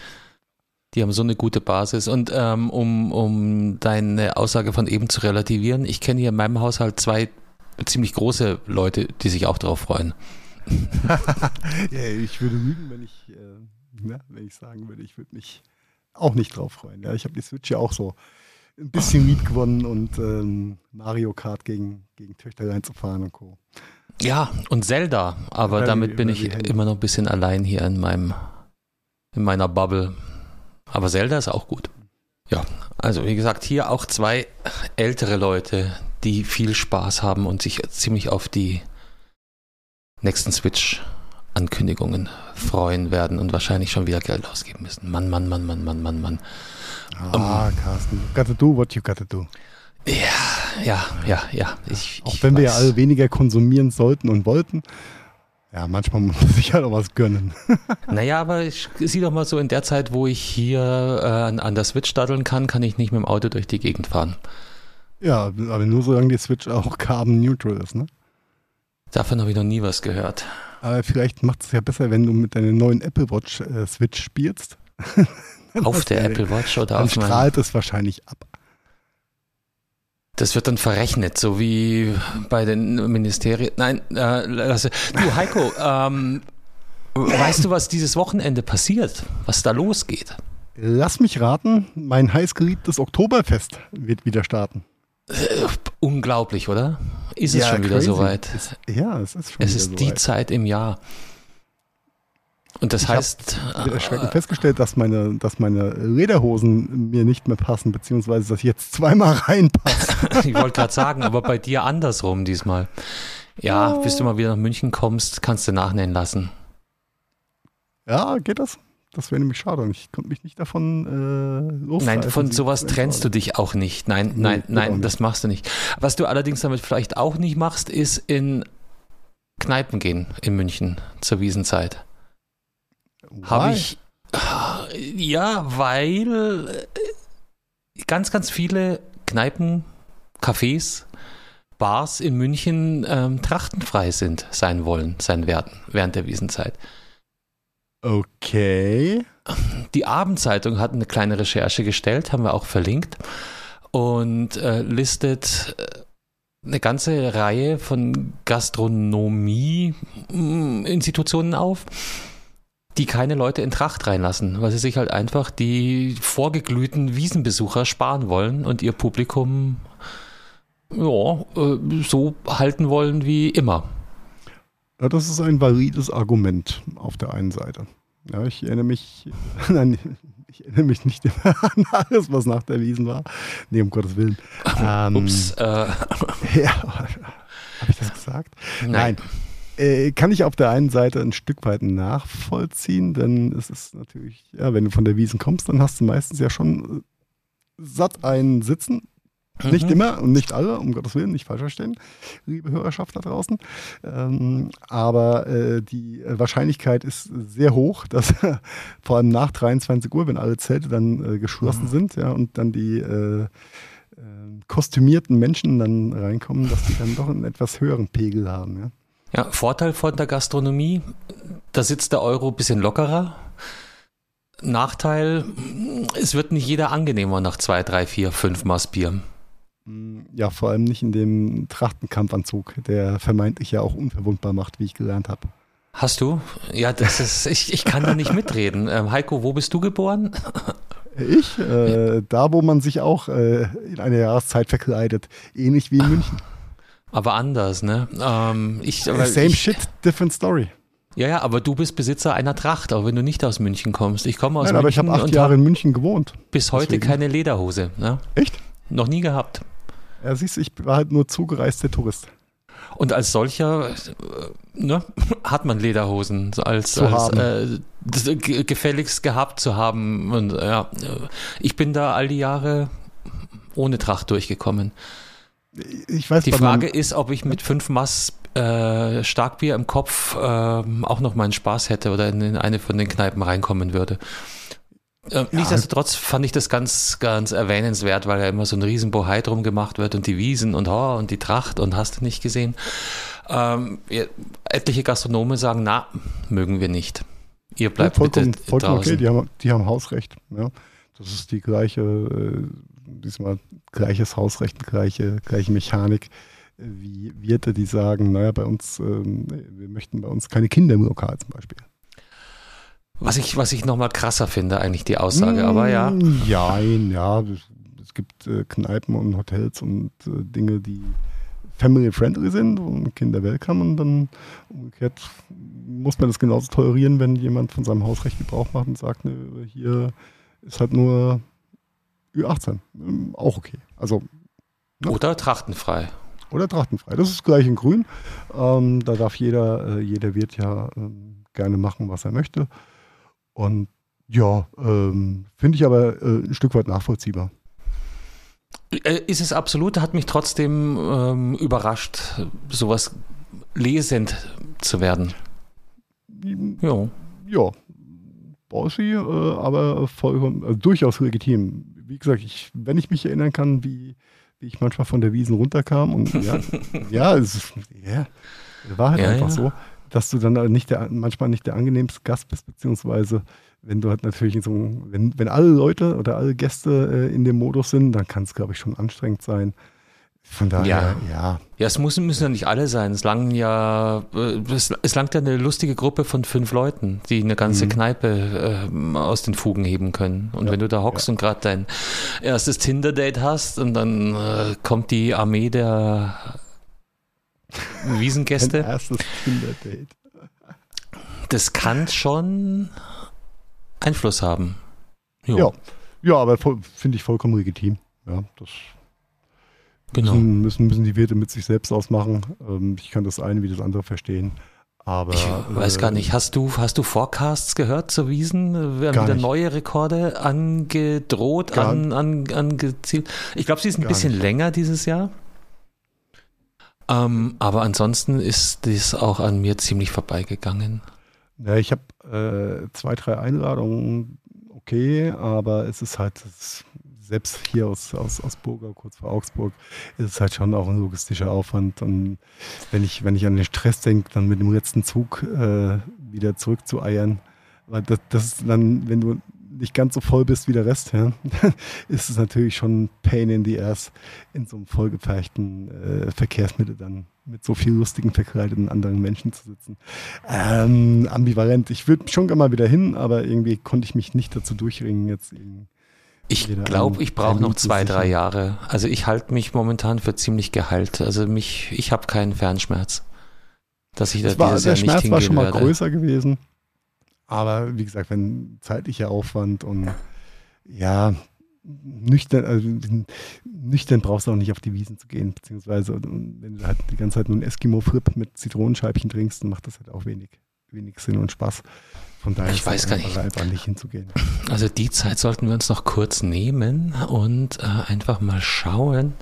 Die haben so eine gute Basis. Und ähm, um, um deine Aussage von eben zu relativieren, ich kenne hier in meinem Haushalt zwei ziemlich große Leute, die sich auch darauf freuen. ja, ich würde lügen, wenn ich, äh, ja, wenn ich sagen würde, ich würde mich auch nicht drauf freuen. Ja, ich habe die Switch ja auch so ein bisschen Miet gewonnen und ähm, Mario Kart gegen, gegen Töchter reinzufahren und Co. Ja, und Zelda, aber damit bin ich immer noch ein bisschen allein hier in meinem, in meiner Bubble. Aber Zelda ist auch gut. Ja, also wie gesagt, hier auch zwei ältere Leute, die viel Spaß haben und sich ziemlich auf die nächsten Switch-Ankündigungen freuen werden und wahrscheinlich schon wieder Geld ausgeben müssen. Mann, Mann, Mann, Mann, Mann, Mann, Mann. Ah, um, Carsten, gotta do what you gotta do. Ja, ja, ja, ja. Ich, auch ich wenn weiß. wir ja alle weniger konsumieren sollten und wollten. Ja, manchmal muss man sich halt auch was gönnen. naja, aber ich sieh doch mal so, in der Zeit, wo ich hier äh, an der Switch daddeln kann, kann ich nicht mit dem Auto durch die Gegend fahren. Ja, aber nur solange die Switch auch carbon neutral ist, ne? Davon habe ich noch nie was gehört. Aber vielleicht macht es ja besser, wenn du mit deiner neuen Apple Watch äh, Switch spielst. auf der Apple Watch oder dann auf strahlt es wahrscheinlich ab. Das wird dann verrechnet, so wie bei den Ministerien. Nein, äh, lasse. Du, Heiko, ähm, weißt du, was dieses Wochenende passiert? Was da losgeht? Lass mich raten, mein heißgeliebtes Oktoberfest wird wieder starten. Äh, unglaublich, oder? Ist es ja, schon wieder soweit? ja, es ist schon Es ist die Zeit im Jahr. Und das ich heißt. Ich erschreckend äh, festgestellt, dass meine, dass meine Lederhosen mir nicht mehr passen, beziehungsweise dass ich jetzt zweimal reinpasse. ich wollte gerade sagen, aber bei dir andersrum diesmal. Ja, oh. bis du mal wieder nach München kommst, kannst du nachnähen lassen. Ja, geht das? Das wäre nämlich schade. Ich konnte mich nicht davon äh, losreißen. Nein, von sowas trennst du dich auch nicht. Nein, nein, nee, nein, das machst du nicht. Was du allerdings damit vielleicht auch nicht machst, ist in Kneipen gehen in München zur Wiesenzeit. Habe ich. Ja, weil äh, ganz, ganz viele Kneipen, Cafés, Bars in München ähm, trachtenfrei sind, sein wollen, sein werden während der Wiesenzeit. Okay. Die Abendzeitung hat eine kleine Recherche gestellt, haben wir auch verlinkt und äh, listet äh, eine ganze Reihe von Gastronomie-Institutionen auf die keine Leute in Tracht reinlassen, weil sie sich halt einfach die vorgeglühten Wiesenbesucher sparen wollen und ihr Publikum ja, äh, so halten wollen wie immer. Ja, das ist ein valides Argument auf der einen Seite. Ja, ich erinnere mich, nein, ich erinnere mich nicht immer an alles, was nach der Wiesen war. Nee, um Gottes Willen. Ähm, Ups. Äh. Ja, habe ich das gesagt? Nein. nein. Äh, kann ich auf der einen Seite ein Stück weit nachvollziehen, denn es ist natürlich, ja, wenn du von der Wiesen kommst, dann hast du meistens ja schon satt einen Sitzen Mhm. Nicht immer und nicht alle, um Gottes Willen, nicht falsch verstehen, liebe Hörerschaft da draußen. Ähm, aber äh, die Wahrscheinlichkeit ist sehr hoch, dass vor allem nach 23 Uhr, wenn alle Zelte dann äh, geschlossen mhm. sind ja, und dann die äh, äh, kostümierten Menschen dann reinkommen, dass die dann doch einen etwas höheren Pegel haben. Ja. Ja, Vorteil von der Gastronomie, da sitzt der Euro ein bisschen lockerer. Nachteil, es wird nicht jeder angenehmer nach zwei, drei, vier, fünf Maß Bier. Ja, vor allem nicht in dem Trachtenkampfanzug, der vermeintlich ja auch unverwundbar macht, wie ich gelernt habe. Hast du? Ja, das ist, ich, ich kann da nicht mitreden. Ähm, Heiko, wo bist du geboren? Ich? Äh, da, wo man sich auch äh, in einer Jahreszeit verkleidet. Ähnlich wie in München. Aber anders, ne? Ähm, ich, Same ich, shit, different story. Ja, ja, aber du bist Besitzer einer Tracht, auch wenn du nicht aus München kommst. Ich komme aus Nein, München. aber ich habe acht Jahre in München gewohnt. Bis heute deswegen. keine Lederhose. Ne? Echt? Noch nie gehabt. Ja, siehst du, ich war halt nur zugereister Tourist. Und als solcher äh, ne, hat man Lederhosen als, als äh, gefälligst gehabt zu haben. Und ja, ich bin da all die Jahre ohne Tracht durchgekommen. Ich weiß, die Frage ist, ob ich mit fünf Mass äh, Starkbier im Kopf äh, auch noch meinen Spaß hätte oder in, in eine von den Kneipen reinkommen würde. Äh, ja. Nichtsdestotrotz fand ich das ganz, ganz erwähnenswert, weil ja immer so ein Riesenbohai drum gemacht wird und die Wiesen und oh, und die Tracht und hast du nicht gesehen. Ähm, etliche Gastronome sagen, na, mögen wir nicht. Ihr bleibt ja, vollkommen, bitte vollkommen draußen. okay, die haben, die haben Hausrecht. Ja. Das ist die gleiche, äh, diesmal gleiches Hausrecht, gleiche, gleiche Mechanik wie Wirte, die sagen, naja, bei uns, ähm, wir möchten bei uns keine Kinder im Lokal zum Beispiel. Was ich, was ich nochmal krasser finde, eigentlich die Aussage, mmh, aber ja. Ja, ja, es gibt äh, Kneipen und Hotels und äh, Dinge, die family-friendly sind und Kinder welcome und dann umgekehrt muss man das genauso tolerieren, wenn jemand von seinem Hausrecht Gebrauch macht und sagt, ne, hier ist halt nur Ü18. Ähm, auch okay. Also. Ne? Oder trachtenfrei. Oder trachtenfrei. Das ist gleich in grün. Ähm, da darf jeder, äh, jeder Wirt ja ähm, gerne machen, was er möchte. Und ja, ähm, finde ich aber äh, ein Stück weit nachvollziehbar. Äh, ist es absolut, hat mich trotzdem ähm, überrascht, sowas lesend zu werden. Ja. Ja, bossy, äh, aber vollkommen, also durchaus legitim. Wie gesagt, ich, wenn ich mich erinnern kann, wie wie ich manchmal von der Wiesen runterkam. Und ja, ja, es ja, war halt ja, einfach ja. so, dass du dann nicht der, manchmal nicht der angenehmste Gast bist, beziehungsweise wenn du halt natürlich so, wenn, wenn alle Leute oder alle Gäste äh, in dem Modus sind, dann kann es, glaube ich, schon anstrengend sein. Von daher, ja. Ja, ja es muss, müssen ja nicht alle sein. Es langen ja, äh, es, es langt ja eine lustige Gruppe von fünf Leuten, die eine ganze mhm. Kneipe äh, aus den Fugen heben können. Und ja, wenn du da hockst ja. und gerade dein erstes Tinder-Date hast und dann äh, kommt die Armee der Wiesengäste. Erstes Tinder-Date. Das kann schon Einfluss haben. Jo. Ja, ja, aber finde ich vollkommen legitim. Ja, das Genau. Müssen, müssen, müssen die Wirte mit sich selbst ausmachen. Ähm, ich kann das eine wie das andere verstehen. Aber, ich weiß gar nicht, hast du, hast du Forecasts gehört zur Wiesen? Werden wieder nicht. neue Rekorde angedroht, gar, an, an, angezielt? Ich glaube, sie ist ein bisschen nicht. länger dieses Jahr. Ähm, aber ansonsten ist das auch an mir ziemlich vorbeigegangen. Ja, ich habe äh, zwei, drei Einladungen, okay, aber es ist halt, es selbst hier aus, aus, aus Burger, kurz vor Augsburg, ist es halt schon auch ein logistischer Aufwand. Und wenn ich, wenn ich an den Stress denke, dann mit dem letzten Zug äh, wieder zurückzueiern, weil das, das ist dann, wenn du nicht ganz so voll bist wie der Rest, ja, ist es natürlich schon Pain in the Ass, in so einem vollgepferchten äh, Verkehrsmittel dann mit so viel lustigen, verkleideten anderen Menschen zu sitzen. Ähm, ambivalent. Ich würde schon gerne mal wieder hin, aber irgendwie konnte ich mich nicht dazu durchringen, jetzt irgendwie ich glaube, ich brauche noch zwei, drei Jahre. Also ich halte mich momentan für ziemlich geheilt. Also mich, ich habe keinen Fernschmerz. Dass ich da war, dieses Der Jahr Schmerz war schon mal werde. größer gewesen. Aber wie gesagt, wenn zeitlicher Aufwand und ja, nüchtern, also nüchtern brauchst du auch nicht auf die Wiesen zu gehen, beziehungsweise wenn du halt die ganze Zeit nur ein Eskimo-Frip mit Zitronenscheibchen trinkst, dann macht das halt auch wenig, wenig Sinn und Spaß. Von daher ich weiß gar nicht. nicht hinzugehen. Also die Zeit sollten wir uns noch kurz nehmen und äh, einfach mal schauen.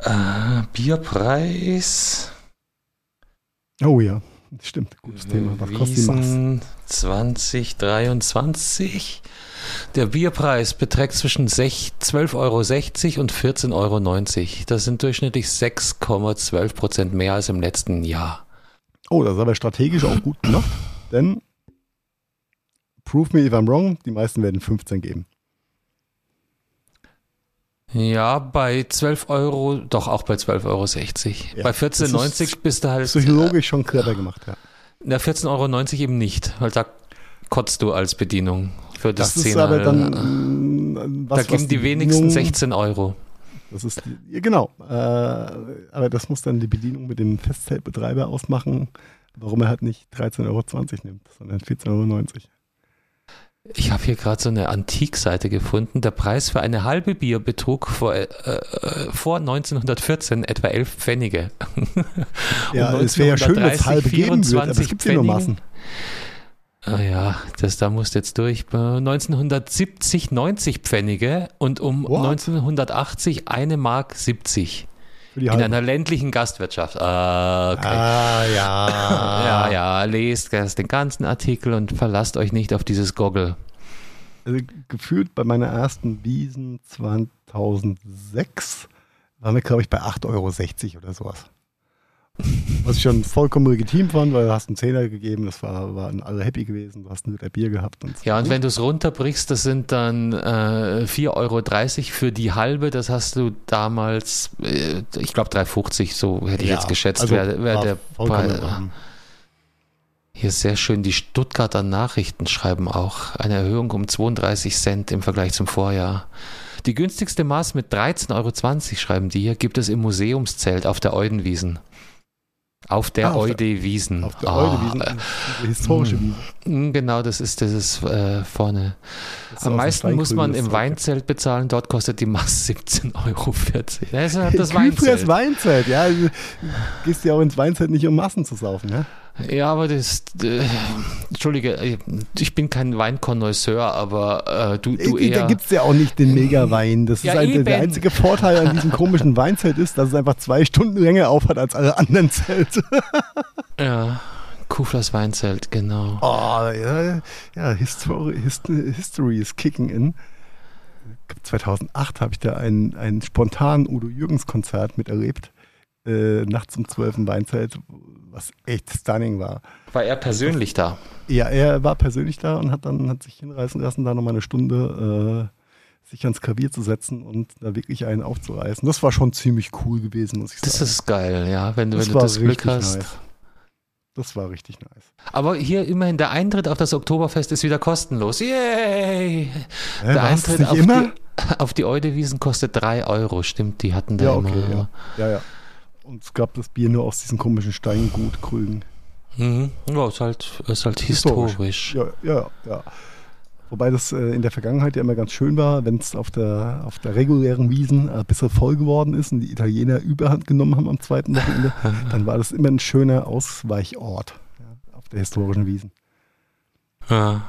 Äh, Bierpreis. Oh ja, stimmt. Gutes Thema. Was kostet die Maß? 2023. Der Bierpreis beträgt zwischen 12,60 Euro und 14,90 Euro. Das sind durchschnittlich 6,12 Prozent mehr als im letzten Jahr. Oh, das ist aber strategisch auch gut gemacht, denn prove me if I'm wrong, die meisten werden 15 geben. Ja, bei 12 Euro, doch auch bei 12,60 Euro. Ja, bei 14,90 bist du halt. Psychologisch schon clever gemacht, ja. Na, 14,90 Euro eben nicht, weil da kotzt du als Bedienung für das, das ist aber dann äh, was, Da geben die wenigsten 16 Euro. Das ist die, genau. Äh, aber das muss dann die Bedienung mit dem Festzeltbetreiber ausmachen, warum er halt nicht 13,20 Euro nimmt, sondern 14,90 Euro. Ich habe hier gerade so eine Antikseite gefunden. Der Preis für eine halbe Bier betrug vor, äh, äh vor 1914 etwa 11 Pfennige. ja, es wäre ja schön, wenn es halbe geben würde, aber es gibt ja nur Massen. Ah ja, das, da musst du jetzt durch. 1970 90 Pfennige und um What? 1980 eine Mark 70. In einer ländlichen Gastwirtschaft. Ah, okay. ah ja. ja, ja, lest den ganzen Artikel und verlasst euch nicht auf dieses Goggle. Also, gefühlt bei meiner ersten Wiesen 2006 waren wir, glaube ich, bei 8,60 Euro oder sowas. Was ich schon vollkommen legitim fand, weil du hast einen Zehner gegeben, das war, waren alle happy gewesen, du hast ein Bier gehabt. Und so. Ja, und wenn du es runterbrichst, das sind dann äh, 4,30 Euro für die halbe, das hast du damals, äh, ich glaube 3,50, so hätte ich ja, jetzt geschätzt, also wäre wär der Preis. Hier sehr schön, die Stuttgarter Nachrichten schreiben auch eine Erhöhung um 32 Cent im Vergleich zum Vorjahr. Die günstigste Maß mit 13,20 Euro, schreiben die hier, gibt es im Museumszelt auf der Eudenwiesen. Auf der ah, Eude Wiesen. Auf der oh, Eude Wiesen, äh, historische Wiesen. Mm, genau, das ist das ist äh, vorne. Das Am meisten muss man im Weinzelt bezahlen, dort kostet die Maß 17,40 Euro. Das ist das Weinzelt. Weinzelt, ja. Du gehst ja auch ins Weinzelt nicht, um Massen zu saufen, ja? Ja, aber das, äh, Entschuldige, äh, ich bin kein Weinkonnoisseur, aber äh, du, du eher... Da gibt es ja auch nicht den Mega-Wein. Das ja, ist halt, der einzige Vorteil an diesem komischen Weinzelt ist, dass es einfach zwei Stunden länger aufhat als alle anderen Zelte. ja. Kuflers Weinzelt, genau. Oh, ja, ja History, History is kicking in. 2008 habe ich da ein, ein spontan Udo Jürgens Konzert miterlebt. Äh, nachts um 12 im Weinzelt, was echt stunning war. War er persönlich da? Ja, er war persönlich da und hat dann hat sich hinreißen lassen, da nochmal eine Stunde äh, sich ans Klavier zu setzen und da wirklich einen aufzureißen. Das war schon ziemlich cool gewesen, muss ich sagen. Das ist geil, ja, wenn, das wenn du das Glück hast. Nice. Das war richtig nice. Aber hier immerhin der Eintritt auf das Oktoberfest ist wieder kostenlos. Yay! Äh, der Eintritt auf immer? die, auf die Eudewiesen kostet 3 Euro, stimmt, die hatten da ja, okay, immer. Ja, ja. ja. Und es gab das Bier nur aus diesen komischen Steingutkrügen. Mhm. Ja, ist halt, ist halt historisch. historisch. Ja, ja, ja. Wobei das äh, in der Vergangenheit ja immer ganz schön war, wenn es auf der, auf der regulären Wiesen ein bisschen voll geworden ist und die Italiener Überhand genommen haben am zweiten Wochenende, dann war das immer ein schöner Ausweichort ja, auf der historischen Wiesen. Ja.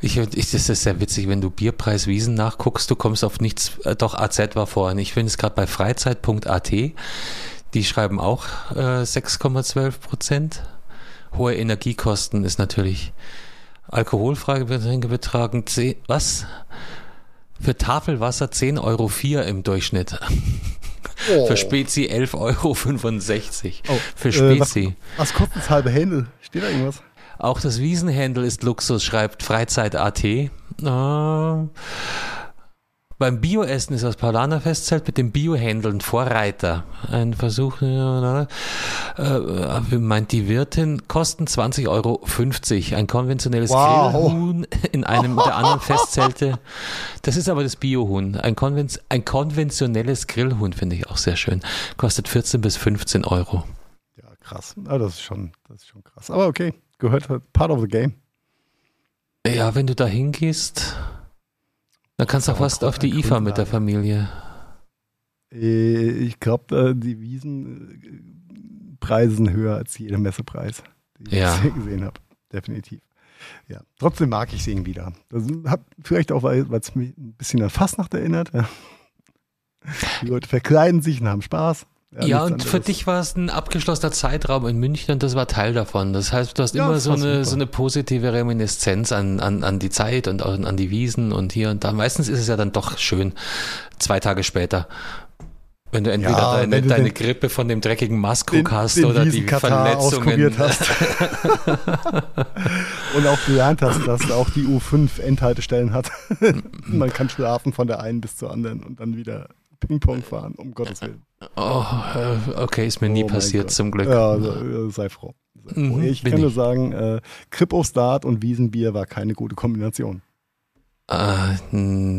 Ich, ich, das ist sehr witzig, wenn du Bierpreiswiesen nachguckst, du kommst auf nichts, äh, doch AZ war vorhin. Ich finde es gerade bei freizeit.at die schreiben auch äh, 6,12 Prozent. Hohe Energiekosten ist natürlich alkoholfreie Getränke betragen 10, was? Für Tafelwasser 10,04 Euro im Durchschnitt. Oh. Für Spezi 11,65 Euro. Oh. Für Spezi. Äh, was, was kostet das halbe Händel? Steht da irgendwas? Auch das Wiesenhändel ist Luxus, schreibt Freizeit.at. Äh, beim Bioessen ist das Paulaner Festzelt mit dem Biohändeln Vorreiter. Ein Versuch, äh, meint die Wirtin, kosten 20,50 Euro. Ein konventionelles wow. Grillhuhn in einem der anderen Festzelte. Das ist aber das Biohuhn. Ein, konven ein konventionelles Grillhuhn finde ich auch sehr schön. Kostet 14 bis 15 Euro. Ja, krass. Ah, das, ist schon, das ist schon krass. Aber okay, gehört halt part of the game. Ja, wenn du da hingehst dann kannst du auch fast auf die IFA mit der Familie. Äh, ich glaube, die Wiesenpreise sind höher als jeder Messepreis, den ja. ich gesehen habe. Definitiv. Ja, trotzdem mag ich es irgendwie da. Das hat vielleicht auch, weil es mich ein bisschen an Fastnacht erinnert. Die Leute verkleiden sich und haben Spaß. Ja, ja und für dich war es ein abgeschlossener Zeitraum in München und das war Teil davon. Das heißt, du hast ja, immer so eine, so eine positive Reminiszenz an, an, an die Zeit und an, an die Wiesen und hier und da. Meistens ist es ja dann doch schön, zwei Tage später. Wenn du entweder ja, deine, du deine Grippe von dem dreckigen Maskrug hast den oder die Verletzungen. Hast. und auch gelernt hast, dass auch die U5 Endhaltestellen hat. Man kann schlafen von der einen bis zur anderen und dann wieder Ping-Pong fahren, um Gottes Willen. Oh, äh, okay, ist mir nie oh passiert, zum Glück. Ja, also, sei froh. Sei froh. Mhm, ich kann nur sagen, äh, Kripo-Start und Wiesenbier war keine gute Kombination. Äh,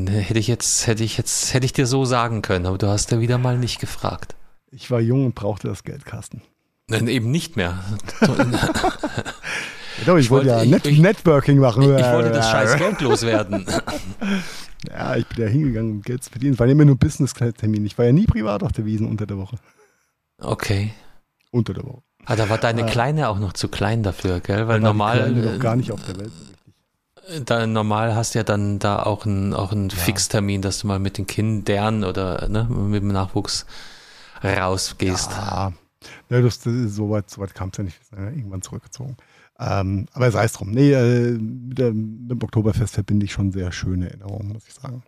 hätte ich jetzt, hätte ich jetzt, hätte ich dir so sagen können, aber du hast ja wieder mal nicht gefragt. Ich war jung und brauchte das Geldkasten. Nein, eben nicht mehr. Ich wollte ja Net ich, Networking machen. Ich, ich wollte das scheiß Geld loswerden. Ja, ich bin ja hingegangen, um Geld zu verdienen. Es war immer nur Business-Termin. Ich war ja nie privat auf der Wiesen unter der Woche. Okay. Unter der Woche. Ah, da war deine äh, Kleine auch noch zu klein dafür, gell? Weil normal. Kleine gar nicht auf der Welt. Da, normal hast du ja dann da auch einen, auch einen ja. Fixtermin, dass du mal mit den Kindern oder ne, mit dem Nachwuchs rausgehst. Ja, ja das, das, so weit, so weit kam es ja nicht. Wir sind ja irgendwann zurückgezogen. Ähm, aber sei es drum. Nee, äh, mit, der, mit, dem Oktoberfest verbinde ich schon sehr schöne Erinnerungen, muss ich sagen.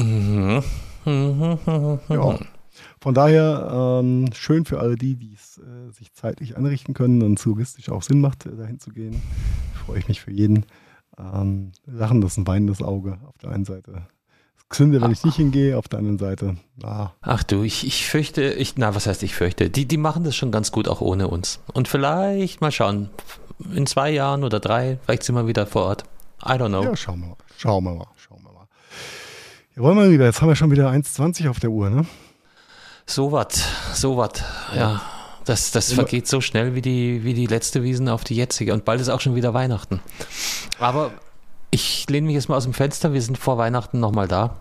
Mhm. ja. Von daher ähm, schön für alle die, die es äh, sich zeitlich einrichten können und touristisch auch Sinn macht, äh, dahin zu gehen. Freue ich mich für jeden. Ähm, Lachen, das ist ein weinendes Auge auf der einen Seite. Gesünder, wenn ich nicht hingehe, auf der anderen Seite. Ah. Ach du, ich, ich fürchte, ich, na, was heißt ich fürchte? Die, die machen das schon ganz gut auch ohne uns. Und vielleicht mal schauen, in zwei Jahren oder drei, vielleicht sind wir wieder vor Ort. I don't know. Ja, schauen wir mal. Schauen wir mal. Schauen wir mal. Ja, wollen wir wieder. Jetzt haben wir schon wieder 1,20 auf der Uhr, ne? So was, so was, ja. Das, das vergeht so schnell wie die, wie die letzte Wiesen auf die jetzige. Und bald ist auch schon wieder Weihnachten. Aber ich lehne mich jetzt mal aus dem Fenster. Wir sind vor Weihnachten nochmal da.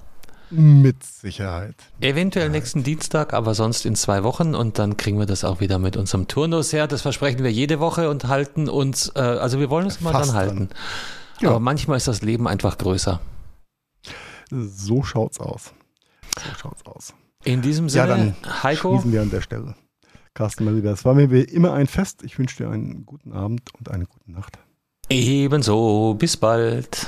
Mit Sicherheit. Eventuell nächsten Dienstag, aber sonst in zwei Wochen und dann kriegen wir das auch wieder mit unserem Turnus her. Das versprechen wir jede Woche und halten uns, äh, also wir wollen uns mal dann halten. Ja. Aber manchmal ist das Leben einfach größer. So schaut's aus. So schaut's aus. In diesem Sinne, ja, dann Heiko. Schließen wir an der Stelle. Carsten, mal lieber, es war mir wie immer ein Fest. Ich wünsche dir einen guten Abend und eine gute Nacht. Ebenso. Bis bald.